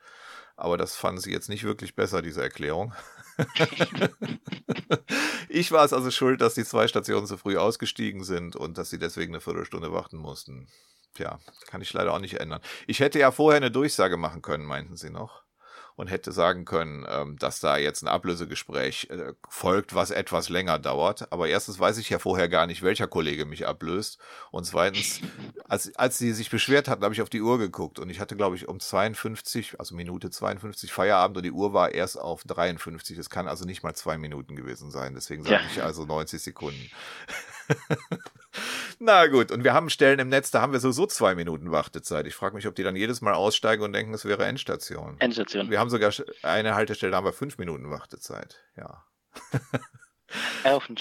Aber das fanden sie jetzt nicht wirklich besser, diese Erklärung. ich war es also schuld, dass die zwei Stationen zu früh ausgestiegen sind und dass sie deswegen eine Viertelstunde warten mussten. Tja, kann ich leider auch nicht ändern. Ich hätte ja vorher eine Durchsage machen können, meinten sie noch und hätte sagen können, ähm, dass da jetzt ein Ablösegespräch äh, folgt, was etwas länger dauert. Aber erstens weiß ich ja vorher gar nicht, welcher Kollege mich ablöst. Und zweitens, als, als sie sich beschwert hatten, habe ich auf die Uhr geguckt und ich hatte, glaube ich, um 52, also Minute 52 Feierabend und die Uhr war erst auf 53. Es kann also nicht mal zwei Minuten gewesen sein. Deswegen sage ja. ich also 90 Sekunden. Na gut, und wir haben Stellen im Netz, da haben wir sowieso zwei Minuten Wartezeit. Ich frage mich, ob die dann jedes Mal aussteigen und denken, es wäre Endstation. Endstation. Wir haben sogar eine Haltestelle, da haben wir fünf Minuten Wartezeit. Ja. Auch ein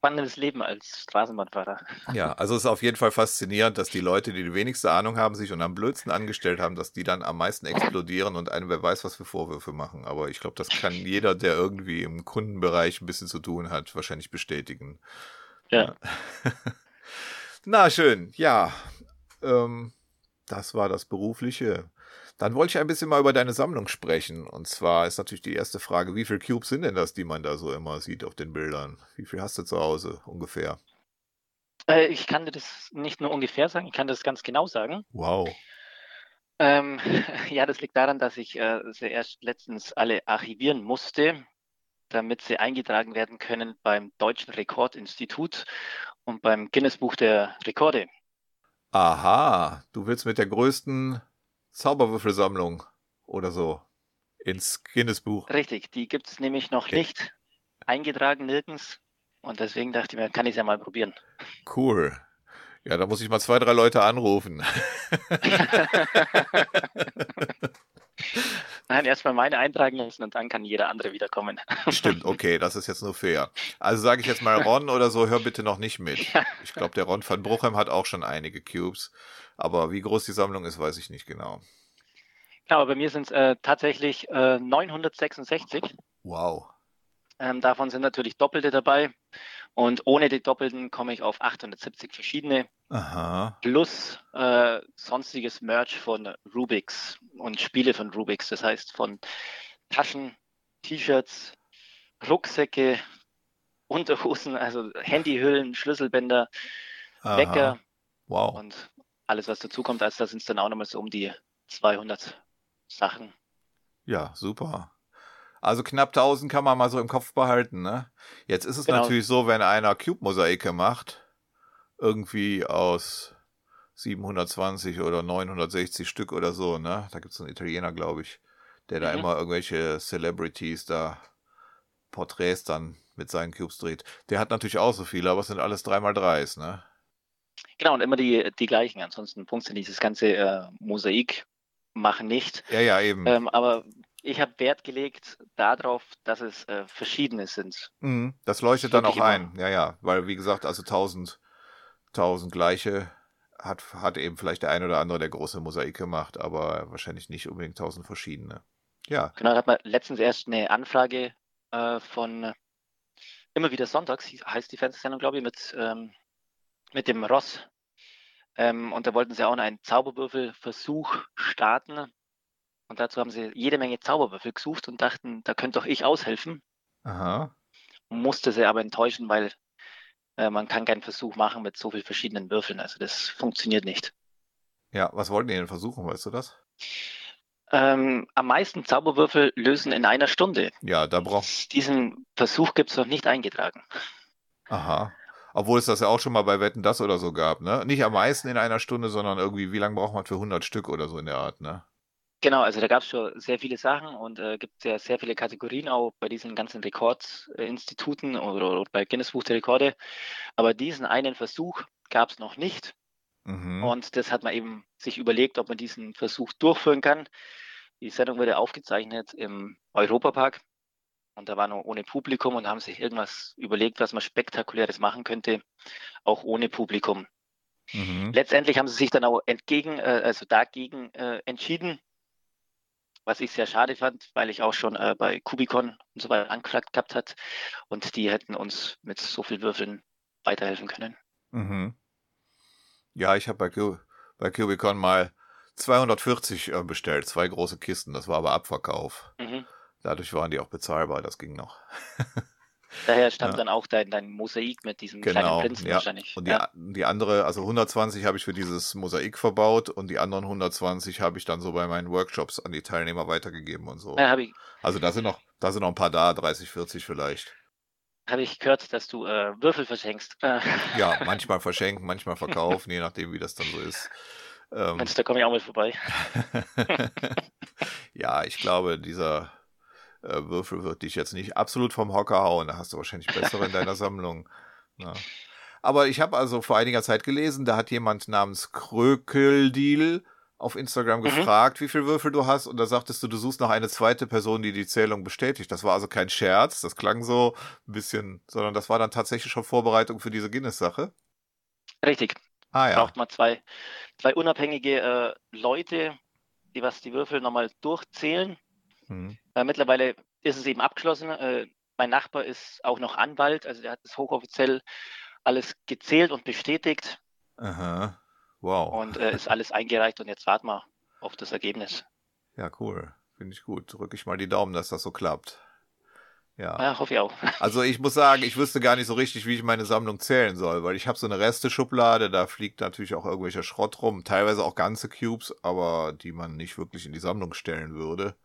spannendes Leben als Straßenbahnfahrer. Ja, also es ist auf jeden Fall faszinierend, dass die Leute, die die wenigste Ahnung haben, sich und am blödsten angestellt haben, dass die dann am meisten explodieren und einem wer weiß was für Vorwürfe machen. Aber ich glaube, das kann jeder, der irgendwie im Kundenbereich ein bisschen zu tun hat, wahrscheinlich bestätigen. Ja. Na schön, ja. Ähm, das war das Berufliche. Dann wollte ich ein bisschen mal über deine Sammlung sprechen. Und zwar ist natürlich die erste Frage, wie viele Cubes sind denn das, die man da so immer sieht auf den Bildern? Wie viel hast du zu Hause ungefähr? Äh, ich kann dir das nicht nur ungefähr sagen, ich kann das ganz genau sagen. Wow. Ähm, ja, das liegt daran, dass ich äh, sie erst letztens alle archivieren musste damit sie eingetragen werden können beim Deutschen Rekordinstitut und beim Guinness Buch der Rekorde. Aha, du willst mit der größten Zauberwürfelsammlung oder so ins Guinness Buch. Richtig, die gibt es nämlich noch okay. nicht eingetragen nirgends und deswegen dachte ich mir, kann ich es ja mal probieren. Cool. Ja, da muss ich mal zwei, drei Leute anrufen. Nein, erstmal meine eintragen lassen und dann kann jeder andere wiederkommen. Stimmt, okay, das ist jetzt nur fair. Also sage ich jetzt mal Ron oder so, hör bitte noch nicht mit. Ja. Ich glaube, der Ron van Bruchem hat auch schon einige Cubes, aber wie groß die Sammlung ist, weiß ich nicht genau. Genau, bei mir sind es äh, tatsächlich äh, 966. Wow. Ähm, davon sind natürlich Doppelte dabei. Und ohne die Doppelten komme ich auf 870 verschiedene. Aha. Plus äh, sonstiges Merch von Rubix und Spiele von Rubix. Das heißt von Taschen, T-Shirts, Rucksäcke, Unterhosen, also Handyhüllen, Schlüsselbänder, Aha. Wecker. Wow. Und alles, was dazukommt. Also da sind es dann auch nochmal so um die 200 Sachen. Ja, super. Also knapp 1000 kann man mal so im Kopf behalten, ne? Jetzt ist es genau. natürlich so, wenn einer Cube-Mosaike macht, irgendwie aus 720 oder 960 Stück oder so, ne? Da gibt es einen Italiener, glaube ich, der da mhm. immer irgendwelche Celebrities da Porträts dann mit seinen Cubes dreht. Der hat natürlich auch so viele, aber es sind alles 3x3s, ne? Genau, und immer die, die gleichen. Ansonsten funktioniert dieses ganze äh, Mosaik machen nicht. Ja, ja, eben. Ähm, aber ich habe Wert gelegt darauf, dass es äh, verschiedene sind. Mhm, das leuchtet dann auch ein. Ja, ja, weil wie gesagt, also 1000, 1000 gleiche hat, hat eben vielleicht der ein oder andere der große Mosaik gemacht, aber wahrscheinlich nicht unbedingt 1000 verschiedene. Ja. Genau, da hat man letztens erst eine Anfrage äh, von immer wieder sonntags, heißt die Fernsehsendung, glaube ich, mit, ähm, mit dem Ross. Ähm, und da wollten sie auch einen Zauberwürfelversuch starten und dazu haben sie jede Menge Zauberwürfel gesucht und dachten, da könnte doch ich aushelfen. Aha. Musste sie aber enttäuschen, weil äh, man kann keinen Versuch machen mit so vielen verschiedenen Würfeln. Also das funktioniert nicht. Ja, was wollten die denn versuchen, weißt du das? Ähm, am meisten Zauberwürfel lösen in einer Stunde. Ja, da braucht. Diesen Versuch gibt es noch nicht eingetragen. Aha. Obwohl es das ja auch schon mal bei Wetten das oder so gab, ne? Nicht am meisten in einer Stunde, sondern irgendwie, wie lange braucht man für 100 Stück oder so in der Art, ne? Genau, also da gab es schon sehr viele Sachen und äh, gibt ja sehr viele Kategorien auch bei diesen ganzen Rekordinstituten oder, oder, bei Guinness Buch der Rekorde. Aber diesen einen Versuch gab es noch nicht. Mhm. Und das hat man eben sich überlegt, ob man diesen Versuch durchführen kann. Die Sendung wurde aufgezeichnet im Europapark und da war nur ohne Publikum und haben sich irgendwas überlegt, was man spektakuläres machen könnte, auch ohne Publikum. Mhm. Letztendlich haben sie sich dann auch entgegen, äh, also dagegen äh, entschieden, was ich sehr schade fand, weil ich auch schon äh, bei Kubicon und so weiter angefragt gehabt hat und die hätten uns mit so viel Würfeln weiterhelfen können. Mhm. Ja, ich habe bei, bei Kubicon mal 240 äh, bestellt, zwei große Kisten, das war aber Abverkauf. Mhm. Dadurch waren die auch bezahlbar, das ging noch. Daher stammt ja. dann auch dein, dein Mosaik mit diesem genau, kleinen Prinzen ja. wahrscheinlich. Und die, ja. die andere, also 120 habe ich für dieses Mosaik verbaut und die anderen 120 habe ich dann so bei meinen Workshops an die Teilnehmer weitergegeben und so. Ja, ich. Also da sind noch, da sind noch ein paar da, 30, 40 vielleicht. Habe ich gehört, dass du äh, Würfel verschenkst. ja, manchmal verschenken, manchmal verkaufen, je nachdem, wie das dann so ist. Ähm, Mensch, da komme ich auch mal vorbei. ja, ich glaube, dieser äh, Würfel wird dich jetzt nicht absolut vom Hocker hauen. Da hast du wahrscheinlich bessere in deiner Sammlung. Ja. Aber ich habe also vor einiger Zeit gelesen, da hat jemand namens Krökeldeal auf Instagram mhm. gefragt, wie viel Würfel du hast, und da sagtest du, du suchst noch eine zweite Person, die die Zählung bestätigt. Das war also kein Scherz, das klang so ein bisschen, sondern das war dann tatsächlich schon Vorbereitung für diese Guinness-Sache. Richtig. Ah, ja. Braucht man zwei, zwei unabhängige äh, Leute, die was die Würfel nochmal durchzählen Mhm. Äh, mittlerweile ist es eben abgeschlossen. Äh, mein Nachbar ist auch noch Anwalt, also der hat es hochoffiziell alles gezählt und bestätigt. Aha. Wow. Und äh, ist alles eingereicht und jetzt warten wir auf das Ergebnis. Ja, cool. Finde ich gut. Drücke ich mal die Daumen, dass das so klappt. Ja. ja, hoffe ich auch. Also ich muss sagen, ich wüsste gar nicht so richtig, wie ich meine Sammlung zählen soll, weil ich habe so eine Reste-Schublade, da fliegt natürlich auch irgendwelcher Schrott rum, teilweise auch ganze Cubes, aber die man nicht wirklich in die Sammlung stellen würde.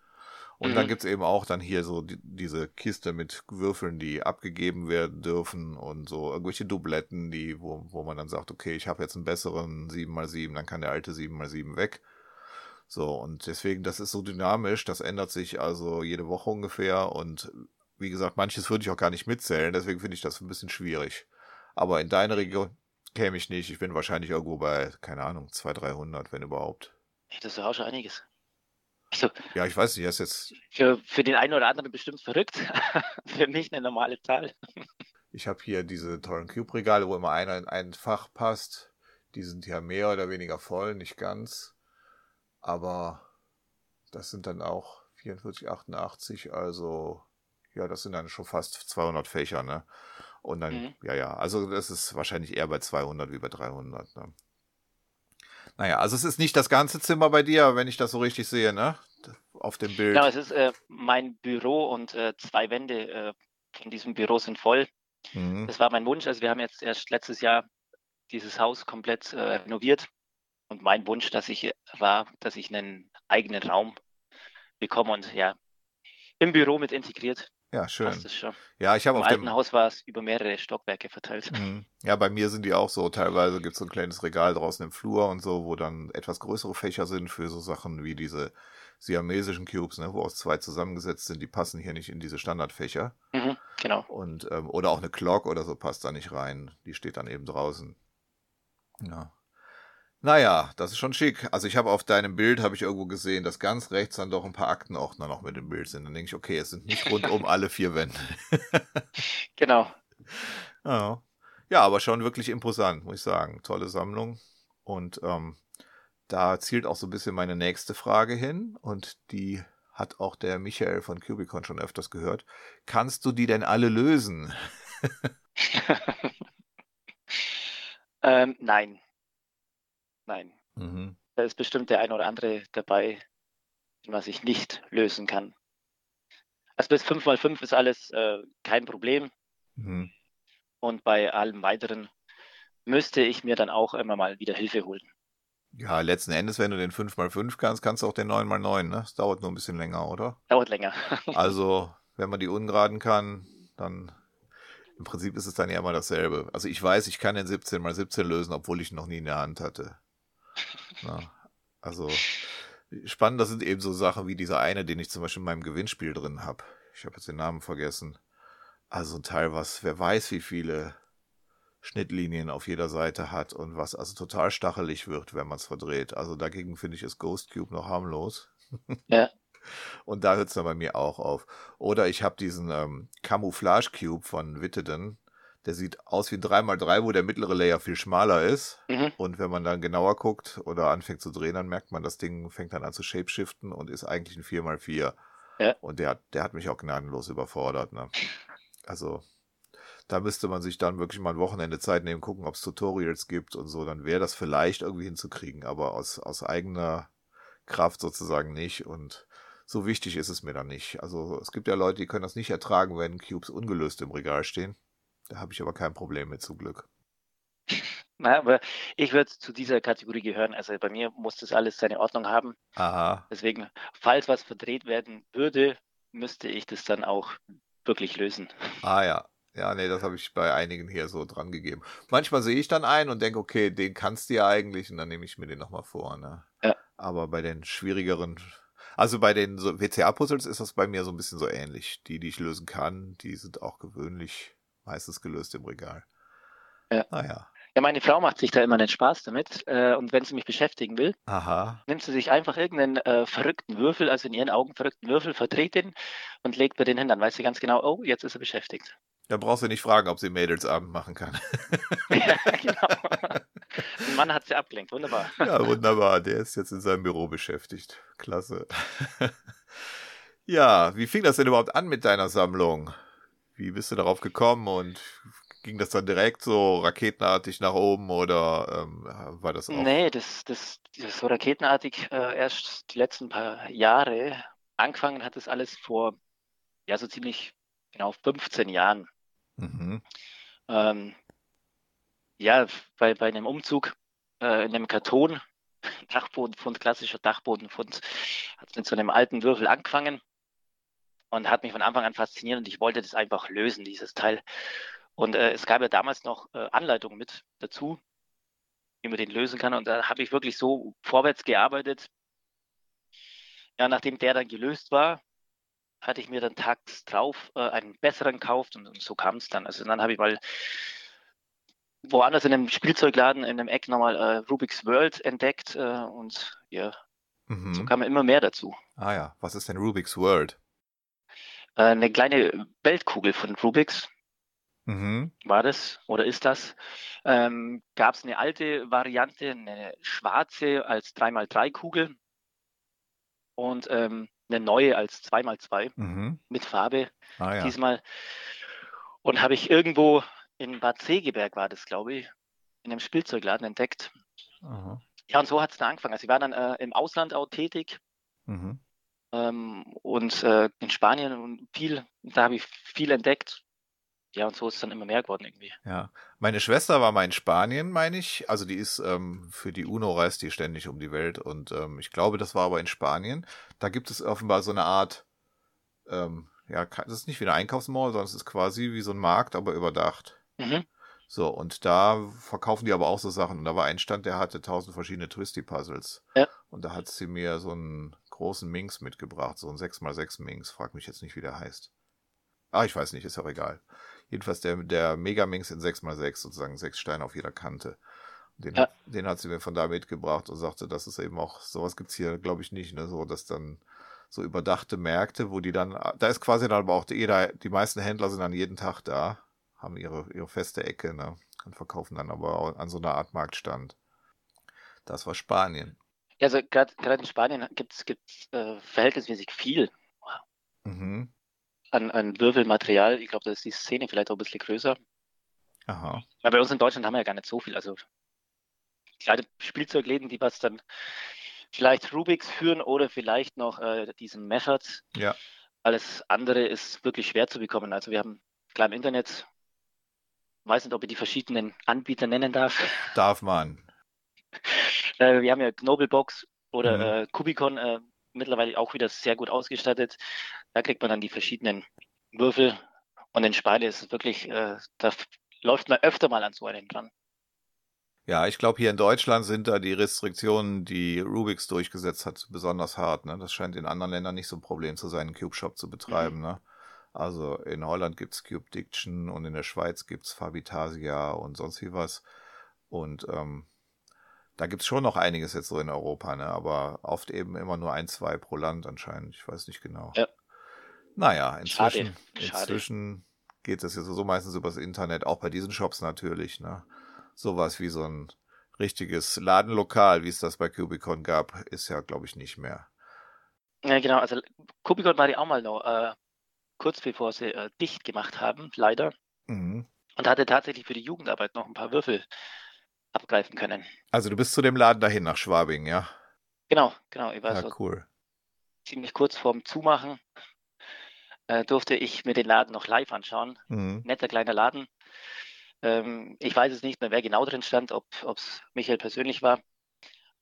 Und mhm. dann gibt's eben auch dann hier so die, diese Kiste mit Würfeln, die abgegeben werden dürfen und so irgendwelche Dubletten, die, wo, wo man dann sagt, okay, ich habe jetzt einen besseren 7x7, dann kann der alte 7x7 weg. So, und deswegen, das ist so dynamisch, das ändert sich also jede Woche ungefähr und wie gesagt, manches würde ich auch gar nicht mitzählen, deswegen finde ich das ein bisschen schwierig. Aber in deine Region käme ich nicht, ich bin wahrscheinlich irgendwo bei, keine Ahnung, 200, 300, wenn überhaupt. Das ist ja auch schon einiges. Also, ja, ich weiß nicht, ist jetzt. Für, für den einen oder anderen bestimmt verrückt. für mich eine normale Zahl. ich habe hier diese tollen Cube-Regale, wo immer einer in ein Fach passt. Die sind ja mehr oder weniger voll, nicht ganz. Aber das sind dann auch 44, 88, also ja, das sind dann schon fast 200 Fächer, ne? Und dann, mhm. ja, ja, also das ist wahrscheinlich eher bei 200 wie bei 300, ne? Naja, also es ist nicht das ganze Zimmer bei dir, wenn ich das so richtig sehe, ne? Auf dem Bild. Genau, es ist äh, mein Büro und äh, zwei Wände äh, von diesem Büro sind voll. Mhm. Das war mein Wunsch. Also wir haben jetzt erst letztes Jahr dieses Haus komplett äh, renoviert. Und mein Wunsch, dass ich war, dass ich einen eigenen Raum bekomme und ja, im Büro mit integriert. Ja, schön. Ja, ich habe auf dem Haus war es über mehrere Stockwerke verteilt. Mhm. Ja, bei mir sind die auch so. Teilweise gibt es so ein kleines Regal draußen im Flur und so, wo dann etwas größere Fächer sind für so Sachen wie diese siamesischen Cubes, ne, wo aus zwei zusammengesetzt sind. Die passen hier nicht in diese Standardfächer. Mhm, genau. Und ähm, oder auch eine Clock oder so passt da nicht rein. Die steht dann eben draußen. Ja. Naja, das ist schon schick. Also ich habe auf deinem Bild, habe ich irgendwo gesehen, dass ganz rechts dann doch ein paar Aktenordner noch mit dem Bild sind. Dann denke ich, okay, es sind nicht rundum alle vier Wände. genau. Ja. ja, aber schon wirklich imposant, muss ich sagen. Tolle Sammlung. Und ähm, da zielt auch so ein bisschen meine nächste Frage hin. Und die hat auch der Michael von Cubicon schon öfters gehört. Kannst du die denn alle lösen? ähm, nein. Nein. Mhm. Da ist bestimmt der ein oder andere dabei, was ich nicht lösen kann. Also bis 5x5 ist alles äh, kein Problem. Mhm. Und bei allem weiteren müsste ich mir dann auch immer mal wieder Hilfe holen. Ja, letzten Endes, wenn du den 5x5 kannst, kannst du auch den 9x9, ne? Das dauert nur ein bisschen länger, oder? Dauert länger. also, wenn man die ungeraden kann, dann im Prinzip ist es dann ja immer dasselbe. Also ich weiß, ich kann den 17x17 lösen, obwohl ich ihn noch nie in der Hand hatte. Na, also spannend, das sind eben so Sachen wie dieser eine, den ich zum Beispiel in meinem Gewinnspiel drin habe. Ich habe jetzt den Namen vergessen. Also ein Teil, was, wer weiß, wie viele Schnittlinien auf jeder Seite hat und was also total stachelig wird, wenn man es verdreht. Also dagegen finde ich es Ghost Cube noch harmlos. Ja. Und da hört es dann bei mir auch auf. Oder ich habe diesen ähm, Camouflage Cube von Witteden. Der sieht aus wie ein 3x3, wo der mittlere Layer viel schmaler ist. Mhm. Und wenn man dann genauer guckt oder anfängt zu drehen, dann merkt man, das Ding fängt dann an zu shapeshiften und ist eigentlich ein 4x4. Ja. Und der hat, der hat mich auch gnadenlos überfordert. Ne? Also da müsste man sich dann wirklich mal ein Wochenende Zeit nehmen, gucken, ob es Tutorials gibt und so. Dann wäre das vielleicht irgendwie hinzukriegen, aber aus, aus eigener Kraft sozusagen nicht. Und so wichtig ist es mir dann nicht. Also es gibt ja Leute, die können das nicht ertragen, wenn Cubes ungelöst im Regal stehen. Da habe ich aber kein Problem mit, zum Glück. Na, aber ich würde zu dieser Kategorie gehören. Also bei mir muss das alles seine Ordnung haben. Aha. Deswegen, falls was verdreht werden würde, müsste ich das dann auch wirklich lösen. Ah ja. Ja, nee, das habe ich bei einigen hier so dran gegeben. Manchmal sehe ich dann einen und denke, okay, den kannst du ja eigentlich und dann nehme ich mir den nochmal vor. Ne? Ja. Aber bei den schwierigeren, also bei den so WCA-Puzzles ist das bei mir so ein bisschen so ähnlich. Die, die ich lösen kann, die sind auch gewöhnlich meistens gelöst im Regal. Ja. Naja. Ja, meine Frau macht sich da immer einen Spaß damit. Äh, und wenn sie mich beschäftigen will, Aha. nimmt sie sich einfach irgendeinen äh, verrückten Würfel, also in ihren Augen verrückten Würfel, verdreht den und legt mir den hin. Dann weiß sie ganz genau, oh, jetzt ist er beschäftigt. Da brauchst du nicht fragen, ob sie Mädelsabend machen kann. ja, genau. Ein Mann hat sie abgelenkt, wunderbar. Ja, wunderbar. Der ist jetzt in seinem Büro beschäftigt. Klasse. ja, wie fing das denn überhaupt an mit deiner Sammlung? Wie bist du darauf gekommen und ging das dann direkt so raketenartig nach oben oder ähm, war das auch? Nee, das, das, das so raketenartig äh, erst die letzten paar Jahre. Angefangen hat das alles vor, ja, so ziemlich genau 15 Jahren. Mhm. Ähm, ja, bei, bei einem Umzug äh, in einem Karton, Dachbodenfund, klassischer Dachbodenfund, hat es mit so einem alten Würfel angefangen und hat mich von Anfang an fasziniert und ich wollte das einfach lösen, dieses Teil. Und äh, es gab ja damals noch äh, Anleitungen mit dazu, wie man den lösen kann. Und da habe ich wirklich so vorwärts gearbeitet. Ja, nachdem der dann gelöst war, hatte ich mir dann tags drauf äh, einen besseren gekauft und, und so kam es dann. Also dann habe ich mal woanders in einem Spielzeugladen in einem Eck nochmal äh, Rubik's World entdeckt äh, und ja, Mhm. so kam immer mehr dazu. Ah ja, was ist denn Rubik's World? Äh, eine kleine Weltkugel von Rubik's Mhm. war das oder ist das. Ähm, Gab es eine alte Variante, eine schwarze als 3x3-Kugel und ähm, eine neue als 2x2 Mhm. mit Farbe Ah ja. diesmal. Und habe ich irgendwo in Bad Segeberg war das, glaube ich, in einem Spielzeugladen entdeckt. Aha. Ja, und so hat es dann angefangen. Also ich war dann äh, im Ausland auch tätig Mhm. Ähm, und äh, in Spanien und viel, da habe ich viel entdeckt. Ja, und so ist es dann immer mehr geworden irgendwie. Ja, meine Schwester war mal in Spanien, meine ich. Also die ist ähm, für die UNO reist die ständig um die Welt und ähm, ich glaube, das war aber in Spanien. Da gibt es offenbar so eine Art, ähm, ja, das ist nicht wie eine Einkaufsmall, sondern es ist quasi wie so ein Markt, aber überdacht. Mhm. So, und da verkaufen die aber auch so Sachen. Und da war ein Stand, der hatte tausend verschiedene Twisty-Puzzles. Ja. Und da hat sie mir so einen großen Minx mitgebracht, so ein 6x6 Minx. Frag mich jetzt nicht, wie der heißt. Ah, ich weiß nicht, ist auch egal. Jedenfalls der, der Megaminx in 6x6, sozusagen sechs Steine auf jeder Kante. Den, Ja. hat, den hat sie mir von da mitgebracht und sagte, das ist eben auch, sowas gibt's hier, glaube ich, nicht, ne? So, dass dann so überdachte Märkte, wo die dann, da ist quasi dann aber auch jeder, die meisten Händler sind dann jeden Tag da, haben ihre, ihre feste Ecke, ne? Und verkaufen dann aber auch an so einer Art Marktstand. Das war Spanien. Ja, also gerade in Spanien gibt es äh, verhältnismäßig viel Mhm. an, an Wirbelmaterial. Ich glaube, da ist die Szene vielleicht auch ein bisschen größer. Aha. Weil bei uns in Deutschland haben wir ja gar nicht so viel. Also kleine Spielzeugläden, die was dann vielleicht Rubiks führen oder vielleicht noch äh, diesen Method. Ja. Alles andere ist wirklich schwer zu bekommen. Also wir haben klar im Internet, weiß nicht, ob ich die verschiedenen Anbieter nennen darf. Darf man. äh, wir haben ja Gnobelbox oder mhm. äh, Kubicon äh, mittlerweile auch wieder sehr gut ausgestattet. Da kriegt man dann die verschiedenen Würfel und in Spanien ist es wirklich, äh, da läuft man öfter mal an so einen dran. Ja, ich glaube, hier in Deutschland sind da die Restriktionen, die Rubix durchgesetzt hat, besonders hart. Ne? Das scheint in anderen Ländern nicht so ein Problem zu sein, einen Cube Shop zu betreiben. Mhm. Ne? Also in Holland gibt's Cube Diction und in der Schweiz gibt's Fabitasia und sonst wie was. Und ähm, da gibt's schon noch einiges jetzt so in Europa, ne? aber oft eben immer nur ein, zwei pro Land anscheinend. Ich weiß nicht genau. Ja. Naja, inzwischen, Schade. inzwischen geht es jetzt so meistens übers Internet, auch bei diesen Shops natürlich. Ne? Sowas wie so ein richtiges Ladenlokal, wie es das bei Cubicon gab, ist ja, glaube ich, nicht mehr. Ja, genau. Also Cubicon war ja auch mal noch äh, kurz bevor sie äh, dicht gemacht haben, leider. Mhm. Und hatte tatsächlich für die Jugendarbeit noch ein paar Würfel abgreifen können. Also du bist zu dem Laden dahin nach Schwabing, ja? Genau, genau. Ich war ja, so cool. ziemlich kurz vorm Zumachen. Äh, durfte ich mir den Laden noch live anschauen. Mhm. Netter kleiner Laden. Ähm, ich weiß es nicht mehr, wer genau drin stand, ob es Michael persönlich war.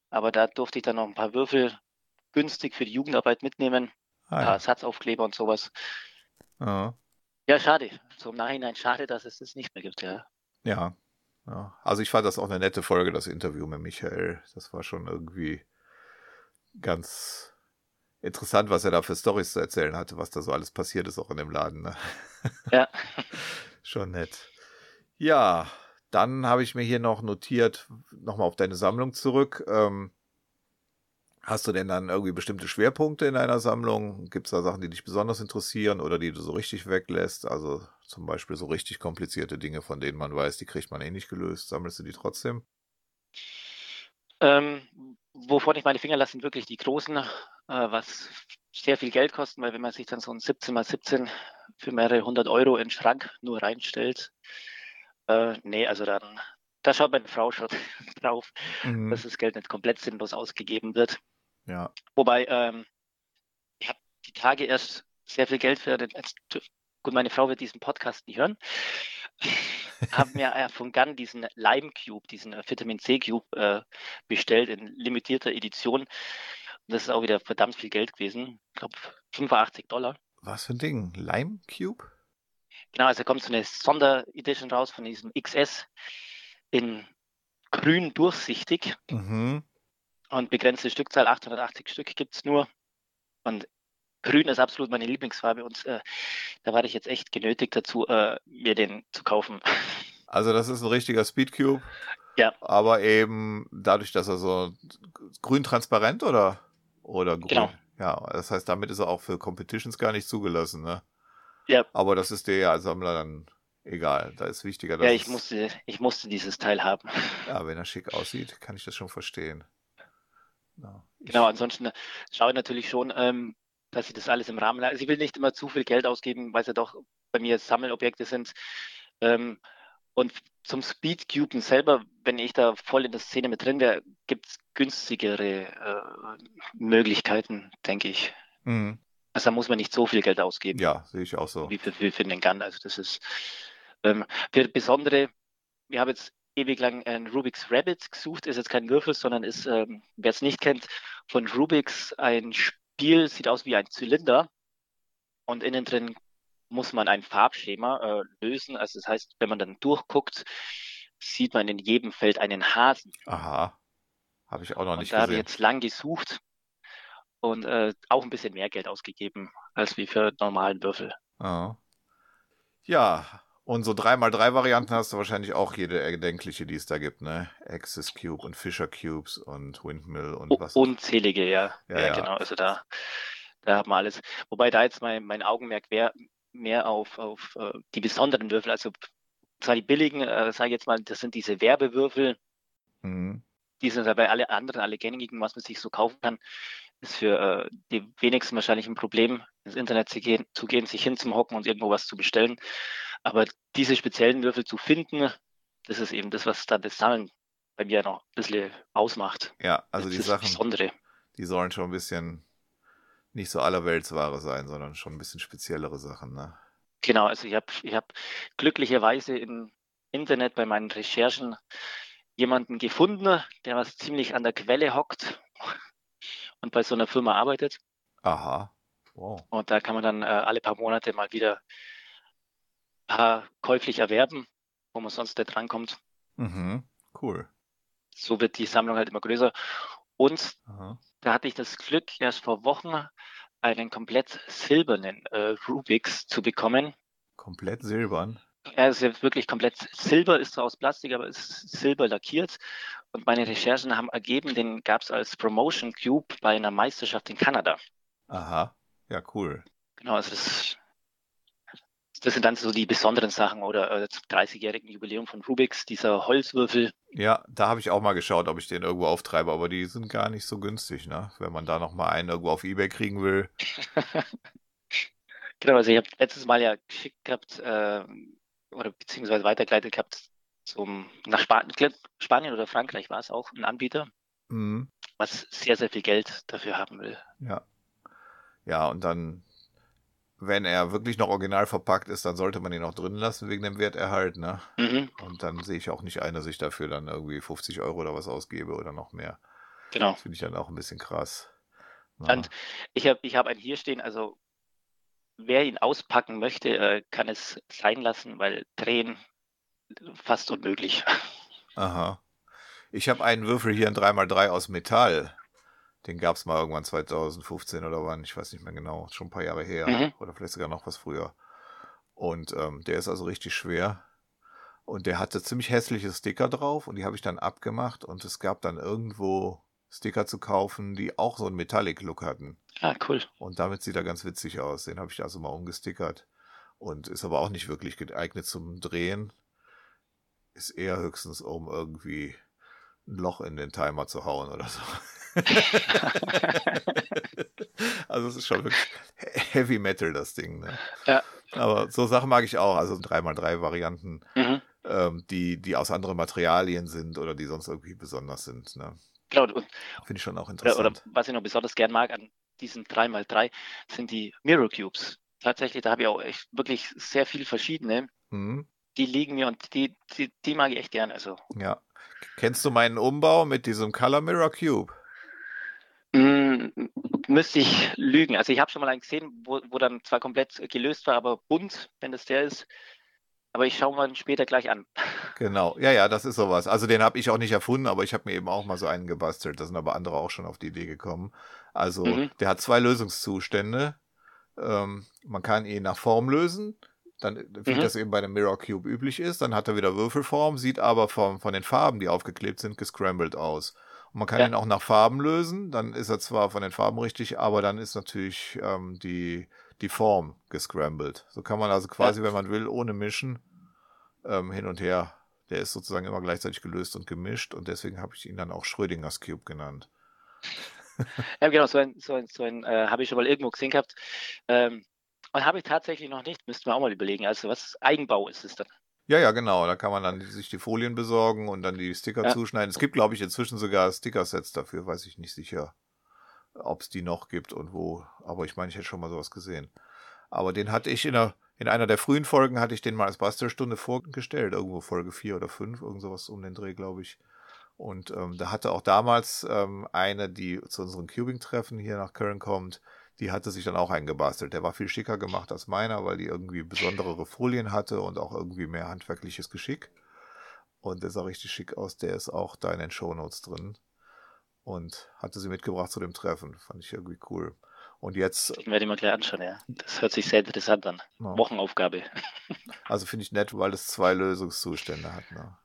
Aber da durfte ich dann noch ein paar Würfel günstig für die Jugendarbeit mitnehmen. Ah, ja. Ein paar Satzaufkleber und sowas. Ja. ja, schade. So im Nachhinein schade, dass es das nicht mehr gibt, ja. Ja. Ja. Also ich fand das auch eine nette Folge, das Interview mit Michael. Das war schon irgendwie ganz interessant, was er da für Stories zu erzählen hatte, was da so alles passiert ist, auch in dem Laden. Ne? Ja. schon nett. Ja, dann habe ich mir hier noch notiert, nochmal auf deine Sammlung zurück. Ähm, Hast du denn dann irgendwie bestimmte Schwerpunkte in deiner Sammlung? Gibt es da Sachen, die dich besonders interessieren oder die du so richtig weglässt? Also zum Beispiel so richtig komplizierte Dinge, von denen man weiß, die kriegt man eh nicht gelöst. Sammelst du die trotzdem? Ähm, wovon ich meine Finger lasse, sind wirklich die großen, äh, was sehr viel Geld kosten, weil wenn man sich dann so ein 17 x 17 für mehrere hundert Euro in den Schrank nur reinstellt, äh, nee, also dann, da schaut meine Frau schon drauf, mhm. dass das Geld nicht komplett sinnlos ausgegeben wird. Ja. Wobei, ähm, ich habe die Tage erst sehr viel Geld für den, gut, meine Frau wird diesen Podcast nie hören, haben mir äh, von Gun diesen Lime Cube, diesen äh, Vitamin C Cube äh, bestellt in limitierter Edition. Und das ist auch wieder verdammt viel Geld gewesen. Ich glaube 85 Dollar. Was für ein Ding? Lime Cube? Genau, also kommt so eine Sonderedition raus von diesem XS in grün durchsichtig. Mhm. Und begrenzte Stückzahl, 880 Stück gibt es nur. Und grün ist absolut meine Lieblingsfarbe und äh, da war ich jetzt echt genötigt dazu, äh, mir den zu kaufen. Also das ist ein richtiger Speedcube. Ja. Aber eben dadurch, dass er so grün transparent oder oder grün. Genau. Ja, das heißt, damit ist er auch für Competitions gar nicht zugelassen, ne? Ja. Aber das ist dir ja als Sammler dann egal. Da ist wichtiger, dass Ja, ich musste, ich musste dieses Teil haben. Ja, wenn er schick aussieht, kann ich das schon verstehen. No, genau, ansonsten schaue ich natürlich schon, ähm, dass ich das alles im Rahmen. Also ich will nicht immer zu viel Geld ausgeben, weil es ja doch bei mir Sammelobjekte sind. Ähm, und zum Speedcuben selber, wenn ich da voll in der Szene mit drin wäre, gibt es günstigere äh, Möglichkeiten, denke ich. Mhm. Also da muss man nicht so viel Geld ausgeben. Ja, sehe ich auch so. Wie für, für, für den Gun. Also das ist ähm, für besondere, wir haben jetzt ewig lang ein Rubik's Rabbit gesucht, ist jetzt kein Würfel, sondern ist, ähm, wer es nicht kennt, von Rubik's ein Spiel, sieht aus wie ein Zylinder und innen drin muss man ein Farbschema äh, lösen. Also das heißt, wenn man dann durchguckt, sieht man in jedem Feld einen Hasen. Aha, habe ich auch noch und nicht da gesehen. Da habe ich jetzt lang gesucht und äh, auch ein bisschen mehr Geld ausgegeben als wie für normalen Würfel. Oh. Ja, und so 3x3-Varianten hast du wahrscheinlich auch jede erdenkliche, die es da gibt, ne? Axis Cube und Fisher Cubes und Windmill und was. Unzählige, ja. Ja, ja, ja. genau. Also da, da haben wir alles. Wobei da jetzt mein, mein Augenmerk wäre mehr auf, auf uh, die besonderen Würfel. Also zwar die billigen, äh, sage ich jetzt mal, das sind diese Werbewürfel. Mhm. Die sind dabei alle anderen, alle gängigen, was man sich so kaufen kann. Ist für äh, die wenigsten wahrscheinlich ein Problem, ins Internet zu gehen, zu gehen, sich hinzuhocken und irgendwo was zu bestellen. Aber diese speziellen Würfel zu finden, das ist eben das, was dann das Sammeln bei mir noch ein bisschen ausmacht. Ja, also das die Sachen, Besondere. die sollen schon ein bisschen nicht so allerweltsware sein, sondern schon ein bisschen speziellere Sachen, ne? Genau, also ich habe ich hab glücklicherweise im Internet bei meinen Recherchen jemanden gefunden, der was ziemlich an der Quelle hockt und bei so einer Firma arbeitet. Aha. Wow. Und da kann man dann äh, alle paar Monate mal wieder ein paar käuflich erwerben, wo man sonst nicht drankommt. Mhm. Cool. So wird die Sammlung halt immer größer. Und Aha. da hatte ich das Glück, erst vor Wochen einen komplett silbernen äh, Rubix zu bekommen. Komplett silbern. Er ist ja wirklich komplett Silber, ist zwar aus Plastik, aber ist Silber lackiert. Und meine Recherchen haben ergeben, den gab es als Promotion Cube bei einer Meisterschaft in Kanada. Aha. Ja, cool. Genau, also das, das sind dann so die besonderen Sachen oder äh, zum 30-jährigen Jubiläum von Rubix, dieser Holzwürfel. Ja, da habe ich auch mal geschaut, ob ich den irgendwo auftreibe, aber die sind gar nicht so günstig, ne? Wenn man da noch mal einen irgendwo auf Ebay kriegen will. genau, also ich habe letztes Mal ja geschickt gehabt, äh, oder beziehungsweise weitergeleitet gehabt zum, nach Span Spanien oder Frankreich war es auch, ein Anbieter, Mhm. was sehr, sehr viel Geld dafür haben will. Ja. Ja, und dann, wenn er wirklich noch original verpackt ist, dann sollte man ihn auch drin lassen wegen dem Werterhalt, ne? Mhm. Und dann sehe ich auch nicht ein, dass ich dafür dann irgendwie 50 Euro oder was ausgebe oder noch mehr. Genau. Das finde ich dann auch ein bisschen krass. Und ich habe ich hab einen hier stehen, also wer ihn auspacken möchte, äh, kann es sein lassen, weil drehen fast unmöglich. Aha. Ich habe einen Würfel hier, ein 3x3 aus Metall. Den gab es mal irgendwann 2015 oder wann, ich weiß nicht mehr genau, schon ein paar Jahre her. Mhm. Oder vielleicht sogar noch was früher. Und ähm, der ist also richtig schwer. Und der hatte ziemlich hässliche Sticker drauf und die habe ich dann abgemacht und es gab dann irgendwo Sticker zu kaufen, die auch so einen Metallic-Look hatten. Ah, cool. Und damit sieht er ganz witzig aus. Den habe ich also mal umgestickert. Und ist aber auch nicht wirklich geeignet zum Drehen. Ist eher höchstens, um irgendwie ein Loch in den Timer zu hauen oder so. also es ist schon wirklich Heavy Metal, das Ding. Ne? Ja. Aber so Sachen mag ich auch. Also 3x3 Varianten, Mhm. ähm, die, die aus anderen Materialien sind oder die sonst irgendwie besonders sind. Ne? Genau, Finde ich schon auch oder, interessant. oder was ich noch besonders gern mag an diesen 3x3 sind die Mirror Cubes. Tatsächlich, da habe ich auch echt wirklich sehr viel verschiedene. Mhm. Die liegen mir und die, die, die mag ich echt gern. Also Ja. Kennst du meinen Umbau mit diesem Color Mirror Cube? Mm, müsste ich lügen. Also ich habe schon mal einen gesehen, wo, wo dann zwar komplett gelöst war, aber bunt, wenn das der ist. Aber ich schaue mal ihn später gleich an. Genau, ja, ja, das ist sowas. Also den habe ich auch nicht erfunden, aber ich habe mir eben auch mal so einen gebastelt. Da sind aber andere auch schon auf die Idee gekommen. Also Mhm. der hat zwei Lösungszustände. Ähm, man kann ihn nach Form lösen, dann wie Mhm. das eben bei einem Mirror Cube üblich ist. Dann hat er wieder Würfelform, sieht aber von, von den Farben, die aufgeklebt sind, gescrambled aus. Und man kann Ja. ihn auch nach Farben lösen. Dann ist er zwar von den Farben richtig, aber dann ist natürlich ähm, die, die Form gescrambled. So kann man also quasi, wenn man will, ohne Mischen ähm, hin und her. Der ist sozusagen immer gleichzeitig gelöst und gemischt und deswegen habe ich ihn dann auch Schrödingers Cube genannt. Ja, genau, so ein, so ein, so ein äh, habe ich schon mal irgendwo gesehen gehabt. Ähm, und habe ich tatsächlich noch nicht, müssten wir auch mal überlegen. Also was Eigenbau ist es dann. Ja, ja, genau. Da kann man dann sich die Folien besorgen und dann die Sticker Ja. zuschneiden. Es gibt, glaube ich, inzwischen sogar Sticker-Sets dafür, weiß ich nicht sicher, ob es die noch gibt und wo. Aber ich meine, ich hätte schon mal sowas gesehen. Aber den hatte ich in einer, in einer der frühen Folgen, hatte ich den mal als Bastelstunde vorgestellt. Irgendwo Folge 4 oder 5, irgend sowas um den Dreh, glaube ich. Und ähm, da hatte auch damals ähm, eine, die zu unseren Cubing-Treffen hier nach Köln kommt, die hatte sich dann auch eingebastelt. Der war viel schicker gemacht als meiner, weil die irgendwie besonderere Folien hatte und auch irgendwie mehr handwerkliches Geschick. Und der sah richtig schick aus. Der ist auch da in den Shownotes drin. Und hatte sie mitgebracht zu dem Treffen. Fand ich irgendwie cool. Und jetzt, Den werde ich mir gleich anschauen, ja. Das hört sich sehr interessant an. Ja. Wochenaufgabe. also finde ich nett, weil es zwei Lösungszustände hat. Ne?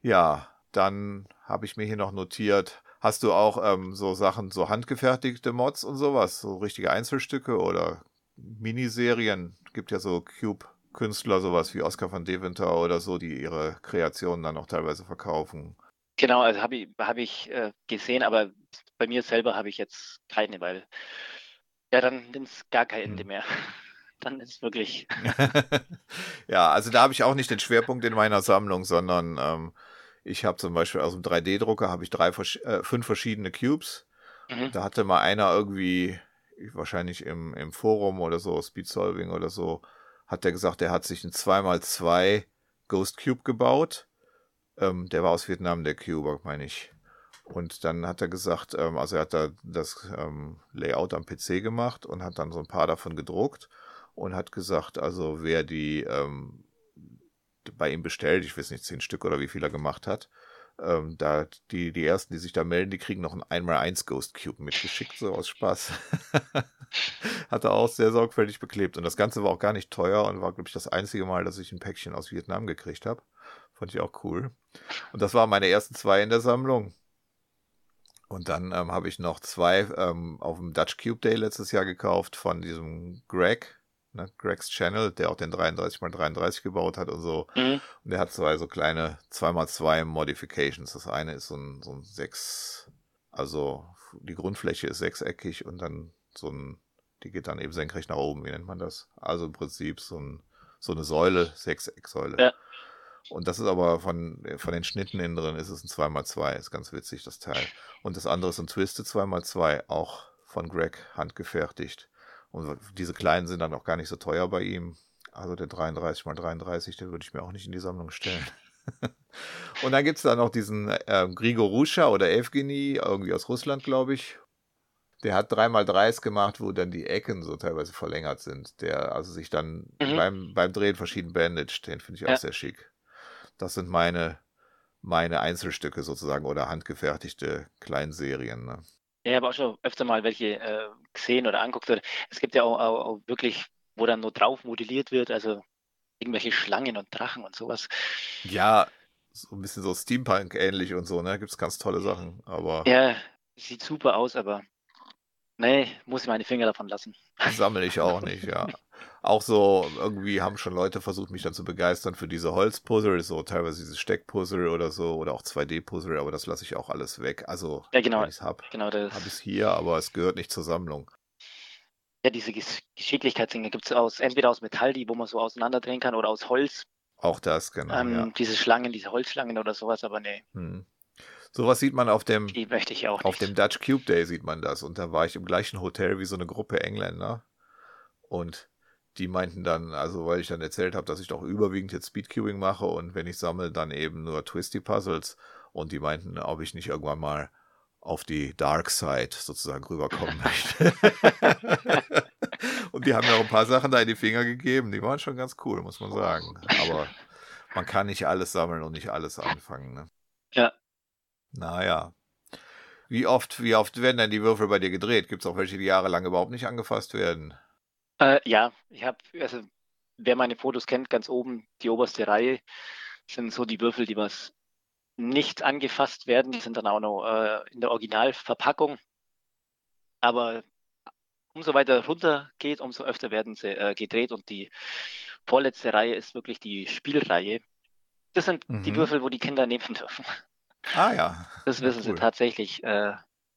Ja, dann habe ich mir hier noch notiert, hast du auch ähm, so Sachen, so handgefertigte Mods und sowas, so richtige Einzelstücke oder Miniserien? Gibt ja so Cube-Künstler, sowas wie Oscar van Deventer oder so, die ihre Kreationen dann auch teilweise verkaufen. Genau, also habe ich, hab ich äh, gesehen, aber bei mir selber habe ich jetzt keine, weil ja, dann nimmt es gar kein. Ende mehr. Dann ist es wirklich. ja, also da habe ich auch nicht den Schwerpunkt in meiner Sammlung, sondern ähm, ich habe zum Beispiel aus dem 3D-Drucker habe ich drei, äh, fünf verschiedene Cubes. Mhm. Da hatte mal einer irgendwie, wahrscheinlich im, im Forum oder so, Speed Solving oder so, hat der gesagt, er hat sich ein 2x2 Ghost Cube gebaut Ähm, der war aus Vietnam, der Cuber, meine ich. Und dann hat er gesagt, ähm, also er hat da das ähm, Layout am PC gemacht und hat dann so ein paar davon gedruckt und hat gesagt, also wer die ähm, bei ihm bestellt, ich weiß nicht, zehn Stück oder wie viel er gemacht hat, ähm, da die, die ersten, die sich da melden, die kriegen noch ein 1x1 Ghost Cube mitgeschickt, so aus Spaß. Hat er auch sehr sorgfältig beklebt. Und das Ganze war auch gar nicht teuer und war, glaube ich, das einzige Mal, dass ich ein Päckchen aus Vietnam gekriegt habe. Fand ich auch cool. Und das waren meine ersten zwei in der Sammlung. Und dann ähm, habe ich noch zwei ähm, auf dem Dutch Cube Day letztes Jahr gekauft von diesem Greg, ne, Greg's Channel, der auch den 33x33 gebaut hat und so. Mhm. Und der hat zwei so kleine 2x2 Modifications. Das eine ist so ein, so ein sechs, also die Grundfläche ist sechseckig und dann so ein, die geht dann eben senkrecht nach oben, wie nennt man das? Also im Prinzip so, ein, so eine Säule, Sechsecksäule. Ja. Und das ist aber von, von den Schnitten innen drin ist es ein 2x2, ist ganz witzig, das Teil. Und das andere ist ein Twisted 2x2, auch von Greg handgefertigt. Und diese kleinen sind dann auch gar nicht so teuer bei ihm. Also der 33 x 33, den würde ich mir auch nicht in die Sammlung stellen. und dann gibt es da noch diesen äh, Grigor Ruscha oder Evgeny, irgendwie aus Russland, glaube ich. Der hat 3x3s gemacht, wo dann die Ecken so teilweise verlängert sind. Der also sich dann mhm. beim, beim Drehen verschieden bandaged. Den finde ich auch ja. sehr schick. Das sind meine, meine Einzelstücke sozusagen oder handgefertigte Kleinserien. Ne? Ja, ich habe auch schon öfter mal welche äh, gesehen oder anguckt. Es gibt ja auch, auch, auch, wirklich, wo dann nur drauf modelliert wird, also irgendwelche Schlangen und Drachen und sowas. Ja, so ein bisschen so Steampunk-ähnlich und so, ne? Gibt es ganz tolle Sachen, aber. Ja, sieht super aus, aber nee, muss ich meine Finger davon lassen. Sammle ich auch nicht, ja. auch so, irgendwie haben schon Leute versucht, mich dann zu begeistern für diese Holzpuzzle, so teilweise dieses Steckpuzzle oder so, oder auch 2D-Puzzle, aber das lasse ich auch alles weg. Also, ja, genau, wenn ich es habe, genau habe ich es hier, aber es gehört nicht zur Sammlung. Ja, diese Geschicklichkeitsdinge gibt es aus, entweder aus Metall, die, wo man so auseinanderdrehen kann, oder aus Holz. Auch das, genau. Ähm, ja. Diese Schlangen, diese Holzschlangen oder sowas, aber nee. Hm. Sowas sieht man auf dem, die möchte ich auch auf nicht. dem Dutch Cube Day sieht man das. Und da war ich im gleichen Hotel wie so eine Gruppe Engländer. Und die meinten dann, also weil ich dann erzählt habe, dass ich doch überwiegend jetzt Speedcubing mache und wenn ich sammle, dann eben nur Twisty Puzzles. Und die meinten, ob ich nicht irgendwann mal auf die Dark Side sozusagen rüberkommen möchte. und die haben mir auch ein paar Sachen da in die Finger gegeben. Die waren schon ganz cool, muss man sagen. Aber man kann nicht alles sammeln und nicht alles anfangen. Ne? Ja. Naja. Wie oft, wie oft werden denn die Würfel bei dir gedreht? Gibt es auch welche, die jahrelang überhaupt nicht angefasst werden? Äh, ja, ich habe, also wer meine Fotos kennt, ganz oben die oberste Reihe sind so die Würfel, die was nicht angefasst werden. Die sind dann auch noch äh, in der Originalverpackung. Aber umso weiter runter geht, umso öfter werden sie äh, gedreht und die vorletzte Reihe ist wirklich die Spielreihe. Das sind mhm. die Würfel, wo die Kinder nehmen dürfen. Ah ja. Das wissen cool. sie tatsächlich. Äh,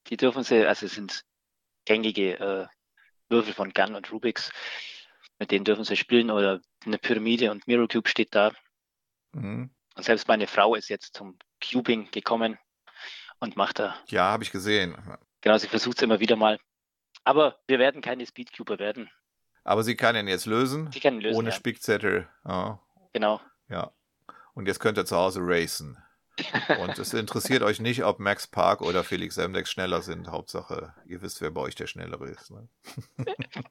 die dürfen sie, also sind gängige äh, Würfel von Gun und Rubix. Mit denen dürfen sie spielen oder eine Pyramide und Mirror Cube steht da. Mhm. Und selbst meine Frau ist jetzt zum Cubing gekommen und macht da. Ja, habe ich gesehen. Genau, sie versucht es immer wieder mal. Aber wir werden keine Speedcuber werden. Aber sie kann ihn jetzt lösen. Sie kann ihn lösen. Ohne ja. Spickzettel. Oh. Genau. Ja. Und jetzt könnt ihr zu Hause racen. Und es interessiert euch nicht, ob Max Park oder Felix Semdex schneller sind. Hauptsache, ihr wisst, wer bei euch der Schnellere ist. Ne?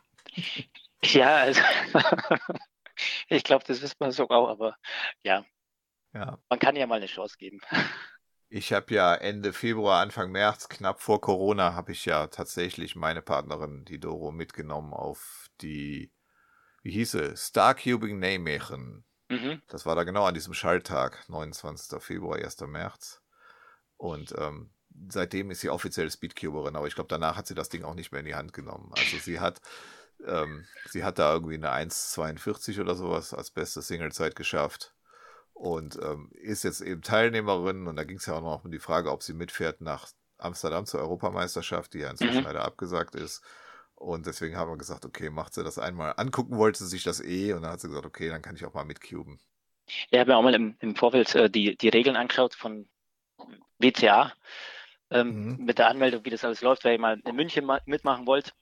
ja, also ich glaube, das wissen wir sogar auch, aber ja. ja. Man kann ja mal eine Chance geben. Ich habe ja Ende Februar, Anfang März, knapp vor Corona, habe ich ja tatsächlich meine Partnerin, die Doro, mitgenommen auf die, wie hieß es, Starcubing Nijmegen. Mhm. Das war da genau an diesem Schalltag, 29. Februar, 1. März. Und ähm, seitdem ist sie offiziell Speedcuberin, aber ich glaube, danach hat sie das Ding auch nicht mehr in die Hand genommen. Also sie hat, ähm, sie hat da irgendwie eine 1,42 oder sowas als beste Singlezeit geschafft und ähm, ist jetzt eben Teilnehmerin und da ging es ja auch noch um die Frage, ob sie mitfährt nach Amsterdam zur Europameisterschaft, die ja inzwischen mhm. leider abgesagt ist. Und deswegen haben wir gesagt, okay, macht sie das einmal. Angucken wollte sie sich das eh und dann hat sie gesagt, okay, dann kann ich auch mal mitcuben. Ich habe mir auch mal im, im Vorfeld äh, die, die Regeln angeschaut von WCA ähm, mhm. mit der Anmeldung, wie das alles läuft, weil ich mal in München mitmachen wollte.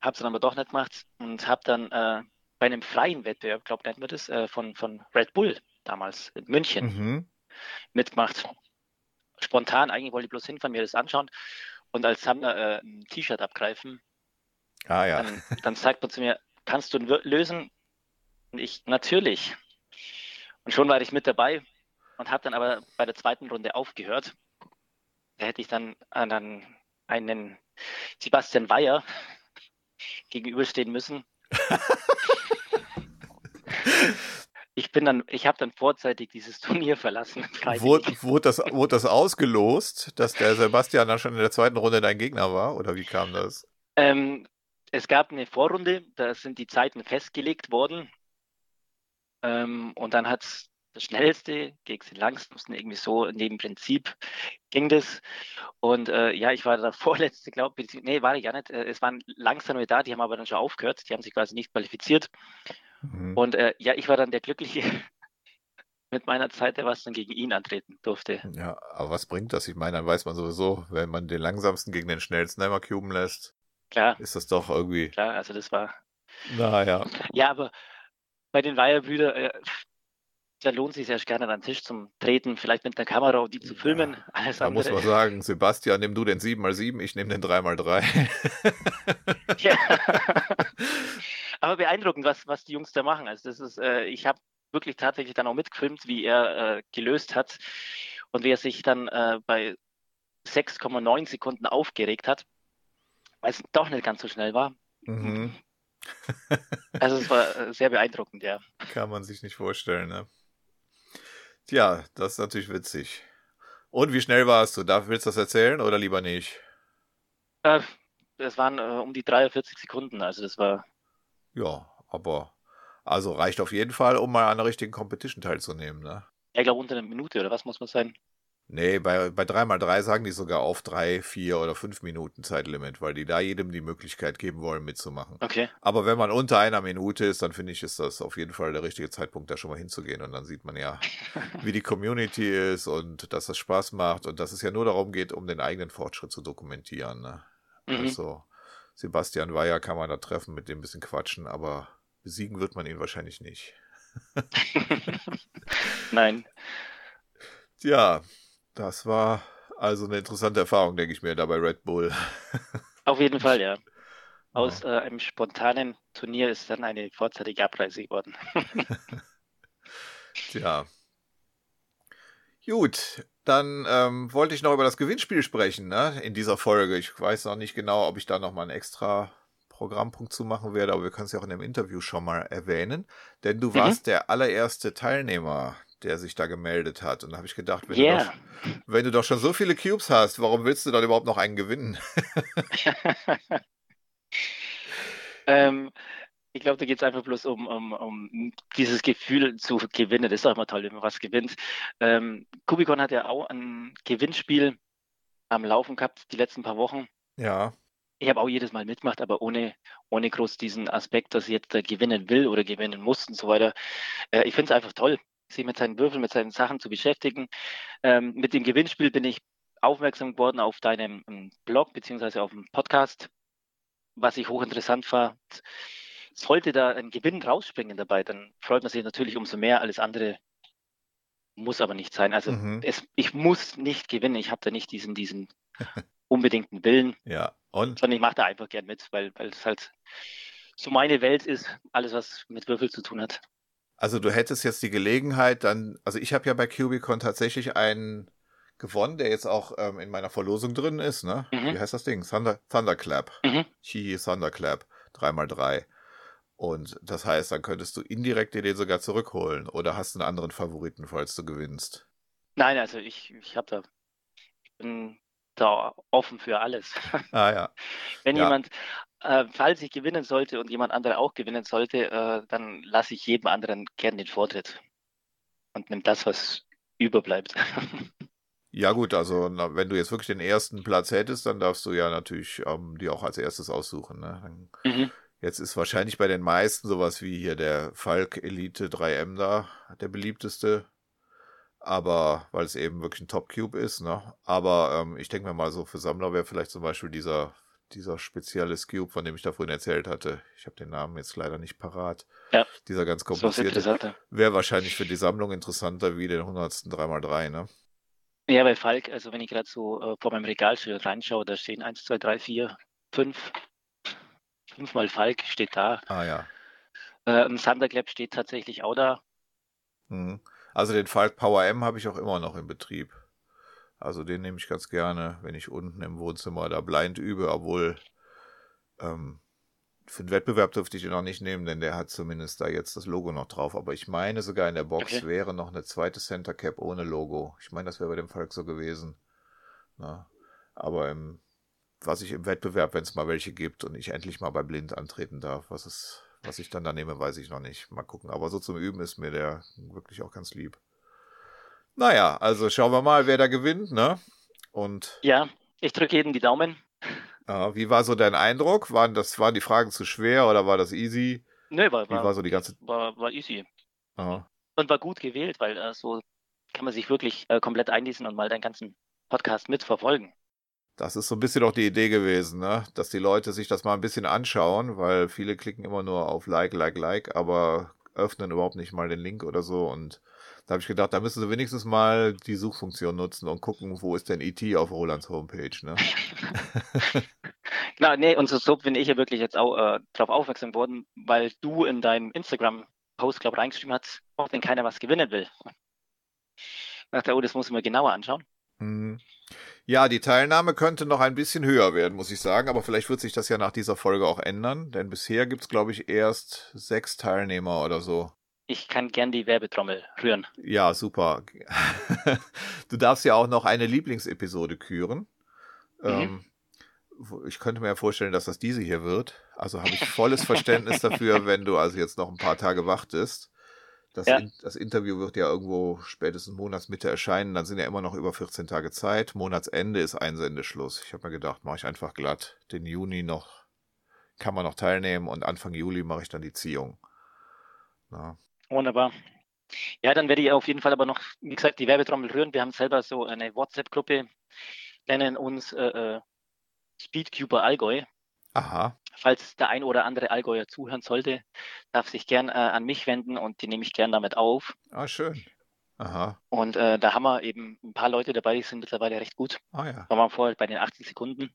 Habe es dann aber doch nicht gemacht und habe dann äh, bei einem freien Wettbewerb, glaube nennt man das, äh, von, von Red Bull damals in München, mhm. mitgemacht. Spontan, eigentlich wollte ich bloß hinfahren, mir das anschauen und als Sammler äh, ein T-Shirt abgreifen. Ah ja. Dann, dann sagt man zu mir, kannst du lösen? Und ich, natürlich. Und schon war ich mit dabei und habe dann aber bei der zweiten Runde aufgehört. Da hätte ich dann an einen Sebastian Weyer gegenüberstehen müssen. ich bin dann, ich habe dann vorzeitig dieses Turnier verlassen. Wurde, wurde, das, wurde das ausgelost, dass der Sebastian dann schon in der zweiten Runde dein Gegner war? Oder wie kam das? Ähm, es gab eine Vorrunde, da sind die Zeiten festgelegt worden. Ähm, und dann hat das Schnellste gegen den Langsamsten, irgendwie so in dem Prinzip ging das. Und äh, ja, ich war der Vorletzte, glaube ich. Nee, war ich ja nicht. Äh, es waren Langsame da, die haben aber dann schon aufgehört. Die haben sich quasi nicht qualifiziert. Mhm. Und äh, ja, ich war dann der Glückliche mit meiner Zeit, der was dann gegen ihn antreten durfte. Ja, aber was bringt das? Ich meine, dann weiß man sowieso, wenn man den Langsamsten gegen den Schnellsten einmal cuben lässt, Klar. ist das doch irgendwie. Klar, also das war. Naja. Ja, aber bei den Weiher-Brüdern, äh, da lohnt sich sehr gerne an den Tisch zum Treten, vielleicht mit einer Kamera, um die zu filmen. Ja, Alles da andere. muss man sagen, Sebastian, nimm du den 7x7, ich nehme den 3x3. ja. Aber beeindruckend, was, was die Jungs da machen. Also das ist, äh, ich habe wirklich tatsächlich dann auch mitgefilmt, wie er äh, gelöst hat und wie er sich dann äh, bei 6,9 Sekunden aufgeregt hat, weil es doch nicht ganz so schnell war. Mhm. also es war äh, sehr beeindruckend, ja. Kann man sich nicht vorstellen, ne? Tja, das ist natürlich witzig. Und wie schnell warst du? Darf, willst du das erzählen oder lieber nicht? Äh, es waren äh, um die 43 Sekunden, also das war. Ja, aber also reicht auf jeden Fall, um mal an einer richtigen Competition teilzunehmen, ne? Ja, ich glaube unter einer Minute, oder was muss man sein? Nee, bei, bei 3x3 sagen die sogar auf 3, 4 oder 5 Minuten Zeitlimit, weil die da jedem die Möglichkeit geben wollen, mitzumachen. Okay. Aber wenn man unter einer Minute ist, dann finde ich, ist das auf jeden Fall der richtige Zeitpunkt, da schon mal hinzugehen. Und dann sieht man ja, wie die Community ist und dass das Spaß macht und dass es ja nur darum geht, um den eigenen Fortschritt zu dokumentieren. Ne? Mhm. Also, Sebastian Weyer kann man da treffen, mit dem ein bisschen quatschen, aber besiegen wird man ihn wahrscheinlich nicht. Nein. Ja, das war also eine interessante Erfahrung, denke ich mir, da bei Red Bull. Auf jeden Fall, ja. Aus ja. äh, einem spontanen Turnier ist dann eine vorzeitige Abreise geworden. Tja. Gut, dann ähm, wollte ich noch über das Gewinnspiel sprechen, ne, in dieser Folge. Ich weiß noch nicht genau, ob ich da nochmal einen extra Programmpunkt zu machen werde, aber wir können es ja auch in dem Interview schon mal erwähnen. Denn du mhm. warst der allererste Teilnehmer der sich da gemeldet hat. Und da habe ich gedacht, wenn, yeah. du doch, wenn du doch schon so viele Cubes hast, warum willst du dann überhaupt noch einen gewinnen? ähm, ich glaube, da geht es einfach bloß um, um, um dieses Gefühl zu gewinnen. Das ist auch immer toll, wenn man was gewinnt. Ähm, Kubicon hat ja auch ein Gewinnspiel am Laufen gehabt, die letzten paar Wochen. Ja. Ich habe auch jedes Mal mitgemacht, aber ohne, ohne groß diesen Aspekt, dass ich jetzt äh, gewinnen will oder gewinnen muss und so weiter. Äh, ich finde es einfach toll sich mit seinen Würfeln, mit seinen Sachen zu beschäftigen. Ähm, mit dem Gewinnspiel bin ich aufmerksam geworden auf deinem ähm, Blog beziehungsweise auf dem Podcast, was ich hochinteressant fand. Sollte da ein Gewinn rausspringen dabei, dann freut man sich natürlich umso mehr. Alles andere muss aber nicht sein. Also mhm. es, ich muss nicht gewinnen. Ich habe da nicht diesen, diesen unbedingten Willen. Ja, und? Sondern ich mache da einfach gern mit, weil, weil es halt so meine Welt ist, alles, was mit Würfel zu tun hat. Also du hättest jetzt die Gelegenheit, dann, also ich habe ja bei Cubicon tatsächlich einen gewonnen, der jetzt auch ähm, in meiner Verlosung drin ist, ne? Mhm. Wie heißt das Ding? Thunder, Thunderclap. Mhm. Chi Thunderclap. 3x3. Und das heißt, dann könntest du indirekt dir den sogar zurückholen oder hast du einen anderen Favoriten, falls du gewinnst? Nein, also ich, ich habe da, ich bin da offen für alles. Ah ja. Wenn ja. jemand äh, falls ich gewinnen sollte und jemand andere auch gewinnen sollte, äh, dann lasse ich jedem anderen gern den Vortritt und nimm das, was überbleibt. Ja gut, also na, wenn du jetzt wirklich den ersten Platz hättest, dann darfst du ja natürlich ähm, die auch als erstes aussuchen. Ne? Dann, mhm. Jetzt ist wahrscheinlich bei den meisten sowas wie hier der Falk Elite 3M da der beliebteste, aber weil es eben wirklich ein Top Cube ist. Ne? Aber ähm, ich denke mir mal so für Sammler wäre vielleicht zum Beispiel dieser dieser spezielle Scoop, von dem ich da vorhin erzählt hatte. Ich habe den Namen jetzt leider nicht parat. Ja. Dieser ganz komplizierte. Wäre wahrscheinlich für die Sammlung interessanter wie den 100. 3x3, ne? Ja, bei Falk, also wenn ich gerade so äh, vor meinem Regalschild reinschaue, da stehen 1, 2, 3, 4, 5. Fünfmal Falk steht da. Ah ja. Äh, ein Thunderclap steht tatsächlich auch da. Mhm. Also den Falk Power M habe ich auch immer noch in Betrieb. Also den nehme ich ganz gerne, wenn ich unten im Wohnzimmer da blind übe, obwohl ähm, für den Wettbewerb dürfte ich den noch nicht nehmen, denn der hat zumindest da jetzt das Logo noch drauf. Aber ich meine sogar in der Box Okay. wäre noch eine zweite Center Cap ohne Logo. Ich meine, das wäre bei dem Falk so gewesen. Na, aber im, was ich im Wettbewerb, wenn es mal welche gibt und ich endlich mal bei Blind antreten darf, was es, was ich dann da nehme, weiß ich noch nicht. Mal gucken. Aber so zum Üben ist mir der wirklich auch ganz lieb. Naja, also schauen wir mal, wer da gewinnt, ne? Und Ja, ich drücke jedem die Daumen. wie war so dein Eindruck? Waren das, waren die Fragen zu schwer oder war das easy? Nö, war, Wie war so die ganze. war, war easy. Aha. Und war gut gewählt, weil äh, so kann man sich wirklich äh, komplett einlesen und mal deinen ganzen Podcast mitverfolgen. Das ist so ein bisschen auch die Idee gewesen, ne? Dass die Leute sich das mal ein bisschen anschauen, weil viele klicken immer nur auf Like, Like, Like, aber öffnen überhaupt nicht mal den Link oder so. Und da habe ich gedacht, da müssen sie wenigstens mal die Suchfunktion nutzen und gucken, wo ist denn ET auf Rolands Homepage, ne? Genau, nee, und so, so bin ich ja wirklich jetzt auch äh, darauf aufmerksam worden, weil du in deinem Instagram-Post, glaube ich, reingeschrieben hast, auch wenn keiner was gewinnen will. Ich dachte, oh, das muss ich mir genauer anschauen. Mhm. Ja, die Teilnahme könnte noch ein bisschen höher werden, muss ich sagen, aber vielleicht wird sich das ja nach dieser Folge auch ändern, denn bisher gibt's glaube ich, erst sechs Teilnehmer oder so. Ich kann gern die Werbetrommel rühren. Ja, super. du darfst ja auch noch eine Lieblingsepisode küren. Ähm, wo- ich könnte mir ja vorstellen, dass das diese hier wird. Also habe ich volles Verständnis dafür, wenn du also jetzt noch ein paar Tage wartest. Das, Ja. In, das Interview wird ja irgendwo spätestens Monatsmitte erscheinen. Dann sind ja immer noch über 14 Tage Zeit. Monatsende ist Einsendeschluss. Ich habe mir gedacht, mache ich einfach glatt. Den Juni noch kann man noch teilnehmen und Anfang Juli mache ich dann die Ziehung. Na, Wunderbar. Ja, dann werde ich auf jeden Fall aber noch, wie gesagt, die Werbetrommel rühren. Wir haben selber so eine WhatsApp-Gruppe, nennen uns äh, äh, Speedcuber Allgäu. Aha. Falls der ein oder andere Allgäuer zuhören sollte, darf sich gern äh, an mich wenden und die nehme ich gern damit auf. Ah, schön. Aha. Und äh, da haben wir eben ein paar Leute dabei, die sind mittlerweile recht gut. Ah ja. Waren wir vorher bei den 80 Sekunden.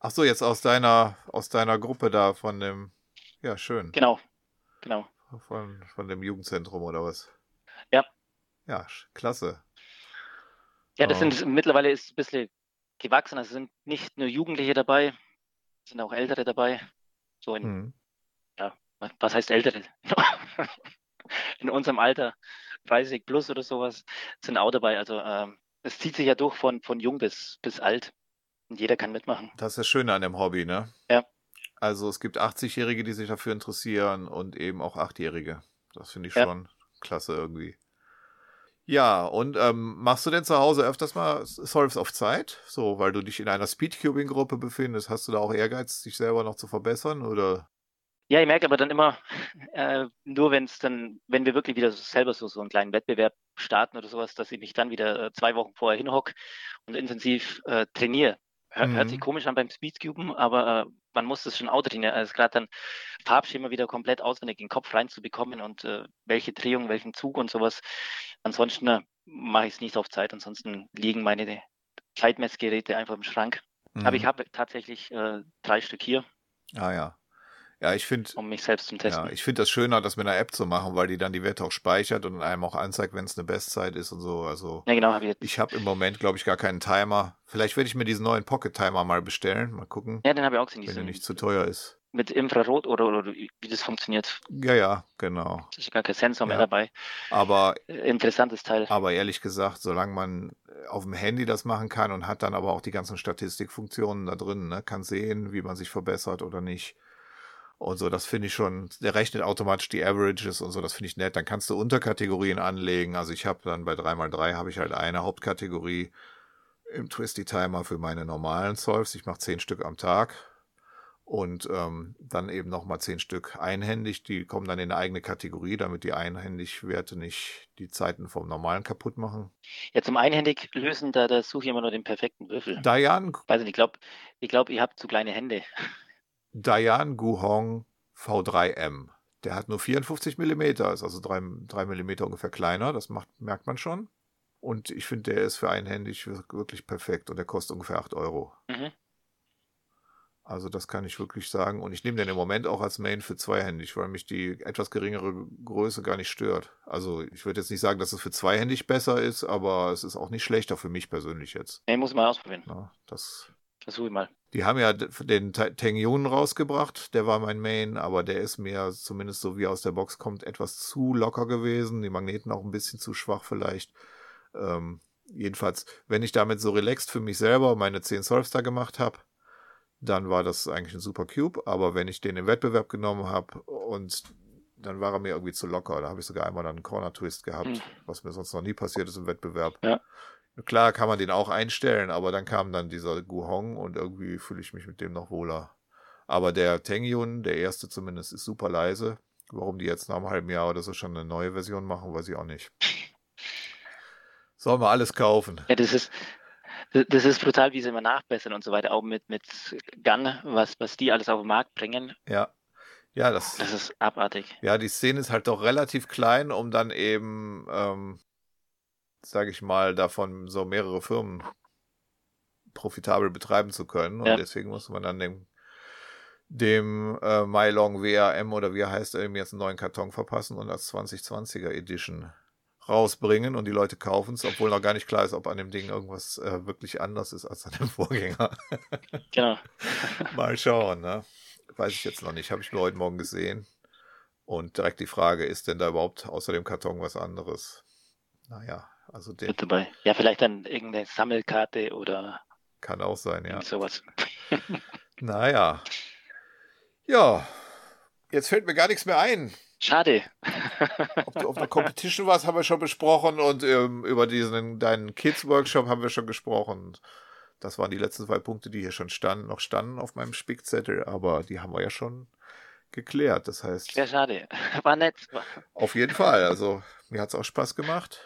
Ach so, jetzt aus deiner, aus deiner Gruppe da von dem, ja, schön. Genau, genau. Von, von dem Jugendzentrum oder was? Ja. Ja, klasse. Ja, das sind mittlerweile ist ein bisschen gewachsen. Also sind nicht nur Jugendliche dabei, sind auch Ältere dabei. So in, Hm. ja, was heißt Ältere? in unserem Alter, 30 plus oder sowas, sind auch dabei. Also ähm, es zieht sich ja durch von, von jung bis, bis alt. Und jeder kann mitmachen. Das ist das Schöne an dem Hobby, ne? Ja. Also es gibt 80-Jährige, die sich dafür interessieren und eben auch 8-Jährige. Das finde ich Ja. schon klasse irgendwie. Ja, und ähm, machst du denn zu Hause öfters mal Solves auf Zeit? So, weil du dich in einer Speedcubing-Gruppe befindest, hast du da auch Ehrgeiz, dich selber noch zu verbessern? Oder? Ja, ich merke aber dann immer, äh, nur wenn es dann, wenn wir wirklich wieder selber so, so einen kleinen Wettbewerb starten oder sowas, dass ich mich dann wieder äh, zwei Wochen vorher hinhock und intensiv äh, trainiere. Hör, Hört Mhm. sich komisch an beim Speedcuben, aber äh, man muss das schon auch trainieren. Also gerade dann Farbschema wieder komplett auswendig in den Kopf reinzubekommen und äh, welche Drehung, welchen Zug und sowas. Ansonsten äh, mache ich es nicht auf Zeit. Ansonsten liegen meine Zeitmessgeräte einfach im Schrank. Aber ich Mhm. habe tatsächlich äh, drei Stück hier, Ah ja. Ja, ich finde, um mich selbst zu testen. Ja, ich finde das schöner, das mit einer App zu machen, weil die dann die Werte auch speichert und einem auch anzeigt, wenn es eine Bestzeit ist und so. Also Ja, genau, habe ich ich habe im Moment, glaube ich, gar keinen Timer. Vielleicht werde ich mir diesen neuen Pocket-Timer mal bestellen. Mal gucken, Ja, den habe ich auch gesehen. wenn der nicht zu teuer ist. mit Infrarot oder, oder wie wie das funktioniert. Ja, ja, genau. Da ist gar kein Sensor mehr Ja. dabei. Aber, Äh, Interessantes Teil. aber ehrlich gesagt, solange man äh, auf dem Handy das machen kann und hat dann aber auch die ganzen Statistikfunktionen da drin, ne, kann sehen, wie man sich verbessert oder nicht. Und so, das finde ich schon, der rechnet automatisch die Averages und so, das finde ich nett. Dann kannst du Unterkategorien anlegen. Also ich habe dann bei 3x3 habe ich halt eine Hauptkategorie im Twisty Timer für meine normalen Solves. Ich mache zehn Stück am Tag. Und ähm, dann eben nochmal zehn Stück einhändig. Die kommen dann in eine eigene Kategorie, damit die Einhändig-Werte nicht die Zeiten vom normalen kaputt machen. Ja, zum Einhändig lösen, da, da suche ich immer nur den perfekten Würfel. Dayan. Weiß nicht, ich glaube, ich glaub, ihr habt zu kleine Hände. Dayan Guhong V3M. Der hat nur 54 mm, ist also 3, 3 mm ungefähr kleiner. Das macht, merkt man schon. Und ich finde, der ist für einhändig wirklich perfekt und der kostet ungefähr 8 Euro. Mhm. Also das kann ich wirklich sagen. Und ich nehme den im Moment auch als Main für zweihändig, weil mich die etwas geringere Größe gar nicht stört. Also ich würde jetzt nicht sagen, dass es für zweihändig besser ist, aber es ist auch nicht schlechter für mich persönlich jetzt. Nee, muss mal ausprobieren. Ja, das Versuche ich mal. Die haben ja den Teng Yun rausgebracht, der war mein Main, aber der ist mir zumindest so wie aus der Box kommt etwas zu locker gewesen. Die Magneten auch ein bisschen zu schwach vielleicht. Ähm, jedenfalls, wenn ich damit so relaxed für mich selber meine 10 Solstar gemacht habe, dann war das eigentlich ein super Cube. Aber wenn ich den im Wettbewerb genommen habe und dann war er mir irgendwie zu locker. Da habe ich sogar einmal dann einen Corner Twist gehabt, mhm. was mir sonst noch nie passiert ist im Wettbewerb. Ja. Klar kann man den auch einstellen, aber dann kam dann dieser Guhong und irgendwie fühle ich mich mit dem noch wohler. Aber der Tengyun, der erste zumindest, ist super leise. Warum die jetzt nach einem halben Jahr oder so schon eine neue Version machen, weiß ich auch nicht. Sollen wir alles kaufen? Ja, das ist, das ist brutal, wie sie immer nachbessern und so weiter, auch mit, mit Gun, was, was die alles auf den Markt bringen. Ja. Ja, das, das ist abartig. Ja, die Szene ist halt doch relativ klein, um dann eben, ähm, sage ich mal, davon so mehrere Firmen profitabel betreiben zu können. Und ja. deswegen muss man dann dem, dem äh, Mylong WAM oder wie er heißt, eben jetzt einen neuen Karton verpassen und als 2020er Edition rausbringen und die Leute kaufen es, obwohl noch gar nicht klar ist, ob an dem Ding irgendwas äh, wirklich anders ist als an dem Vorgänger. genau. Mal schauen, ne? Weiß ich jetzt noch nicht. Habe ich nur heute Morgen gesehen. Und direkt die Frage, ist denn da überhaupt außer dem Karton was anderes? Naja, also den. Mit dabei. Ja, vielleicht dann irgendeine Sammelkarte oder. Kann auch sein, ja. Sowas. naja. Ja. Jetzt fällt mir gar nichts mehr ein. Schade. Ob du auf einer Competition warst, haben wir schon besprochen und ähm, über diesen deinen Kids-Workshop haben wir schon gesprochen. Das waren die letzten zwei Punkte, die hier schon standen, noch standen auf meinem Spickzettel, aber die haben wir ja schon geklärt. Das heißt. Sehr schade. War nett. Auf jeden Fall. Also mir hat es auch Spaß gemacht.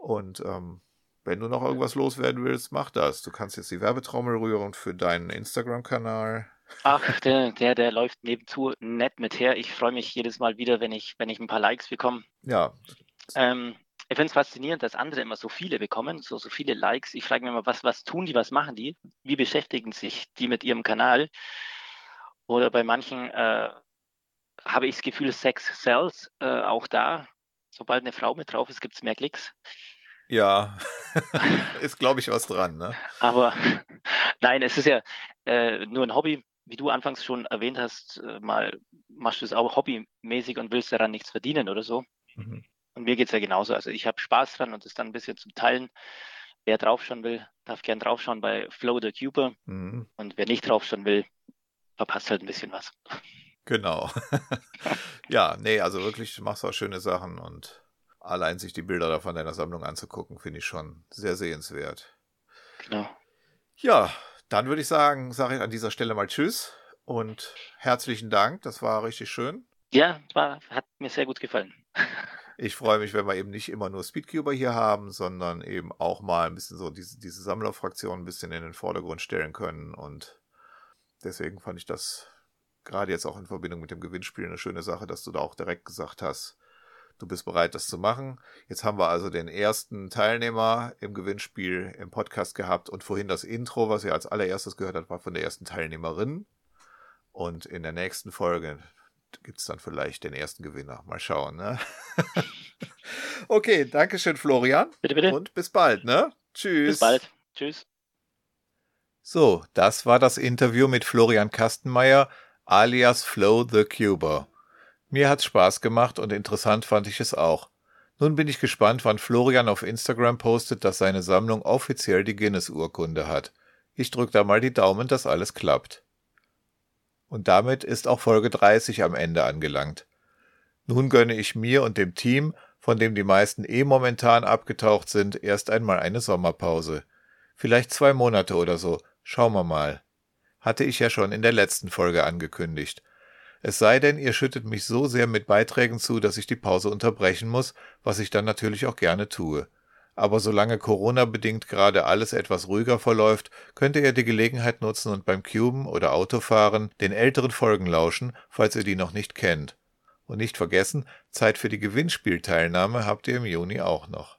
Und ähm, wenn du noch irgendwas loswerden willst, mach das. Du kannst jetzt die Werbetrommel rühren für deinen Instagram-Kanal. Ach, der, der, der läuft nebenzu nett mit her. Ich freue mich jedes Mal wieder, wenn ich, wenn ich ein paar Likes bekomme. Ja. Ähm, ich finde es faszinierend, dass andere immer so viele bekommen, so, so viele Likes. Ich frage mich immer, was, was tun die, was machen die? Wie beschäftigen sich die mit ihrem Kanal? Oder bei manchen äh, habe ich das Gefühl, Sex sells, äh, auch da. Sobald eine Frau mit drauf ist, gibt es mehr Klicks. Ja, ist, glaube ich, was dran. Ne? Aber nein, es ist ja äh, nur ein Hobby wie du anfangs schon erwähnt hast, äh, mal machst du es auch hobbymäßig und willst daran nichts verdienen oder so. Mhm. Und mir geht es ja genauso. Also ich habe Spaß dran und es dann ein bisschen zum Teilen. Wer draufschauen will, darf gern draufschauen bei Flow the Cuber. Mhm. Und wer nicht draufschauen will, verpasst halt ein bisschen was. Genau. ja, nee, also wirklich, du machst auch schöne Sachen und allein sich die Bilder davon deiner Sammlung anzugucken, finde ich schon sehr sehenswert. Genau. Ja, dann würde ich sagen, sage ich an dieser Stelle mal Tschüss und herzlichen Dank. Das war richtig schön. Ja, war, hat mir sehr gut gefallen. Ich freue mich, wenn wir eben nicht immer nur Speedcuber hier haben, sondern eben auch mal ein bisschen so diese, diese Sammlerfraktion ein bisschen in den Vordergrund stellen können. Und deswegen fand ich das gerade jetzt auch in Verbindung mit dem Gewinnspiel eine schöne Sache, dass du da auch direkt gesagt hast, du bist bereit, das zu machen. Jetzt haben wir also den ersten Teilnehmer im Gewinnspiel im Podcast gehabt und vorhin das Intro, was ihr als allererstes gehört habt, war von der ersten Teilnehmerin. Und in der nächsten Folge gibt es dann vielleicht den ersten Gewinner. Mal schauen, ne? okay, danke schön, Florian. Bitte, bitte. Und bis bald, ne? Tschüss. Bis bald. Tschüss. So, das war das Interview mit Florian Kastenmeier alias Flow the Cuber. Mir hat's Spaß gemacht und interessant fand ich es auch. Nun bin ich gespannt, wann Florian auf Instagram postet, dass seine Sammlung offiziell die Guinness-Urkunde hat. Ich drück da mal die Daumen, dass alles klappt. Und damit ist auch Folge 30 am Ende angelangt. Nun gönne ich mir und dem Team, von dem die meisten eh momentan abgetaucht sind, erst einmal eine Sommerpause. Vielleicht zwei Monate oder so. Schauen wir mal. Hatte ich ja schon in der letzten Folge angekündigt. Es sei denn, ihr schüttet mich so sehr mit Beiträgen zu, dass ich die Pause unterbrechen muss, was ich dann natürlich auch gerne tue. Aber solange Corona-bedingt gerade alles etwas ruhiger verläuft, könnt ihr die Gelegenheit nutzen und beim Cuben oder Autofahren den älteren Folgen lauschen, falls ihr die noch nicht kennt. Und nicht vergessen, Zeit für die Gewinnspielteilnahme habt ihr im Juni auch noch.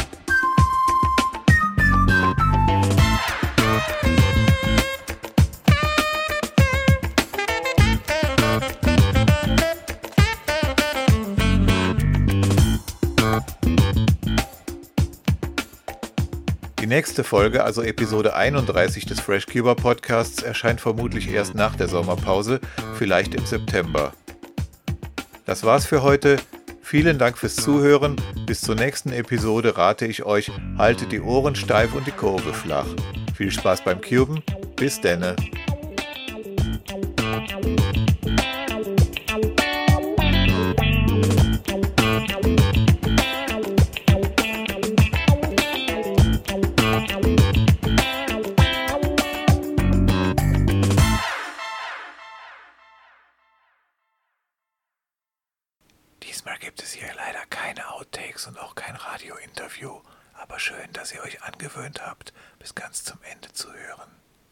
nächste Folge, also Episode 31 des FreshCuber Podcasts, erscheint vermutlich erst nach der Sommerpause, vielleicht im September. Das war's für heute. Vielen Dank fürs Zuhören. Bis zur nächsten Episode rate ich euch, haltet die Ohren steif und die Kurve flach. Viel Spaß beim Cuben. Bis denne. Gibt es hier leider keine Outtakes und auch kein Radiointerview. Aber schön, dass ihr euch angewöhnt habt, bis ganz zum Ende zu hören.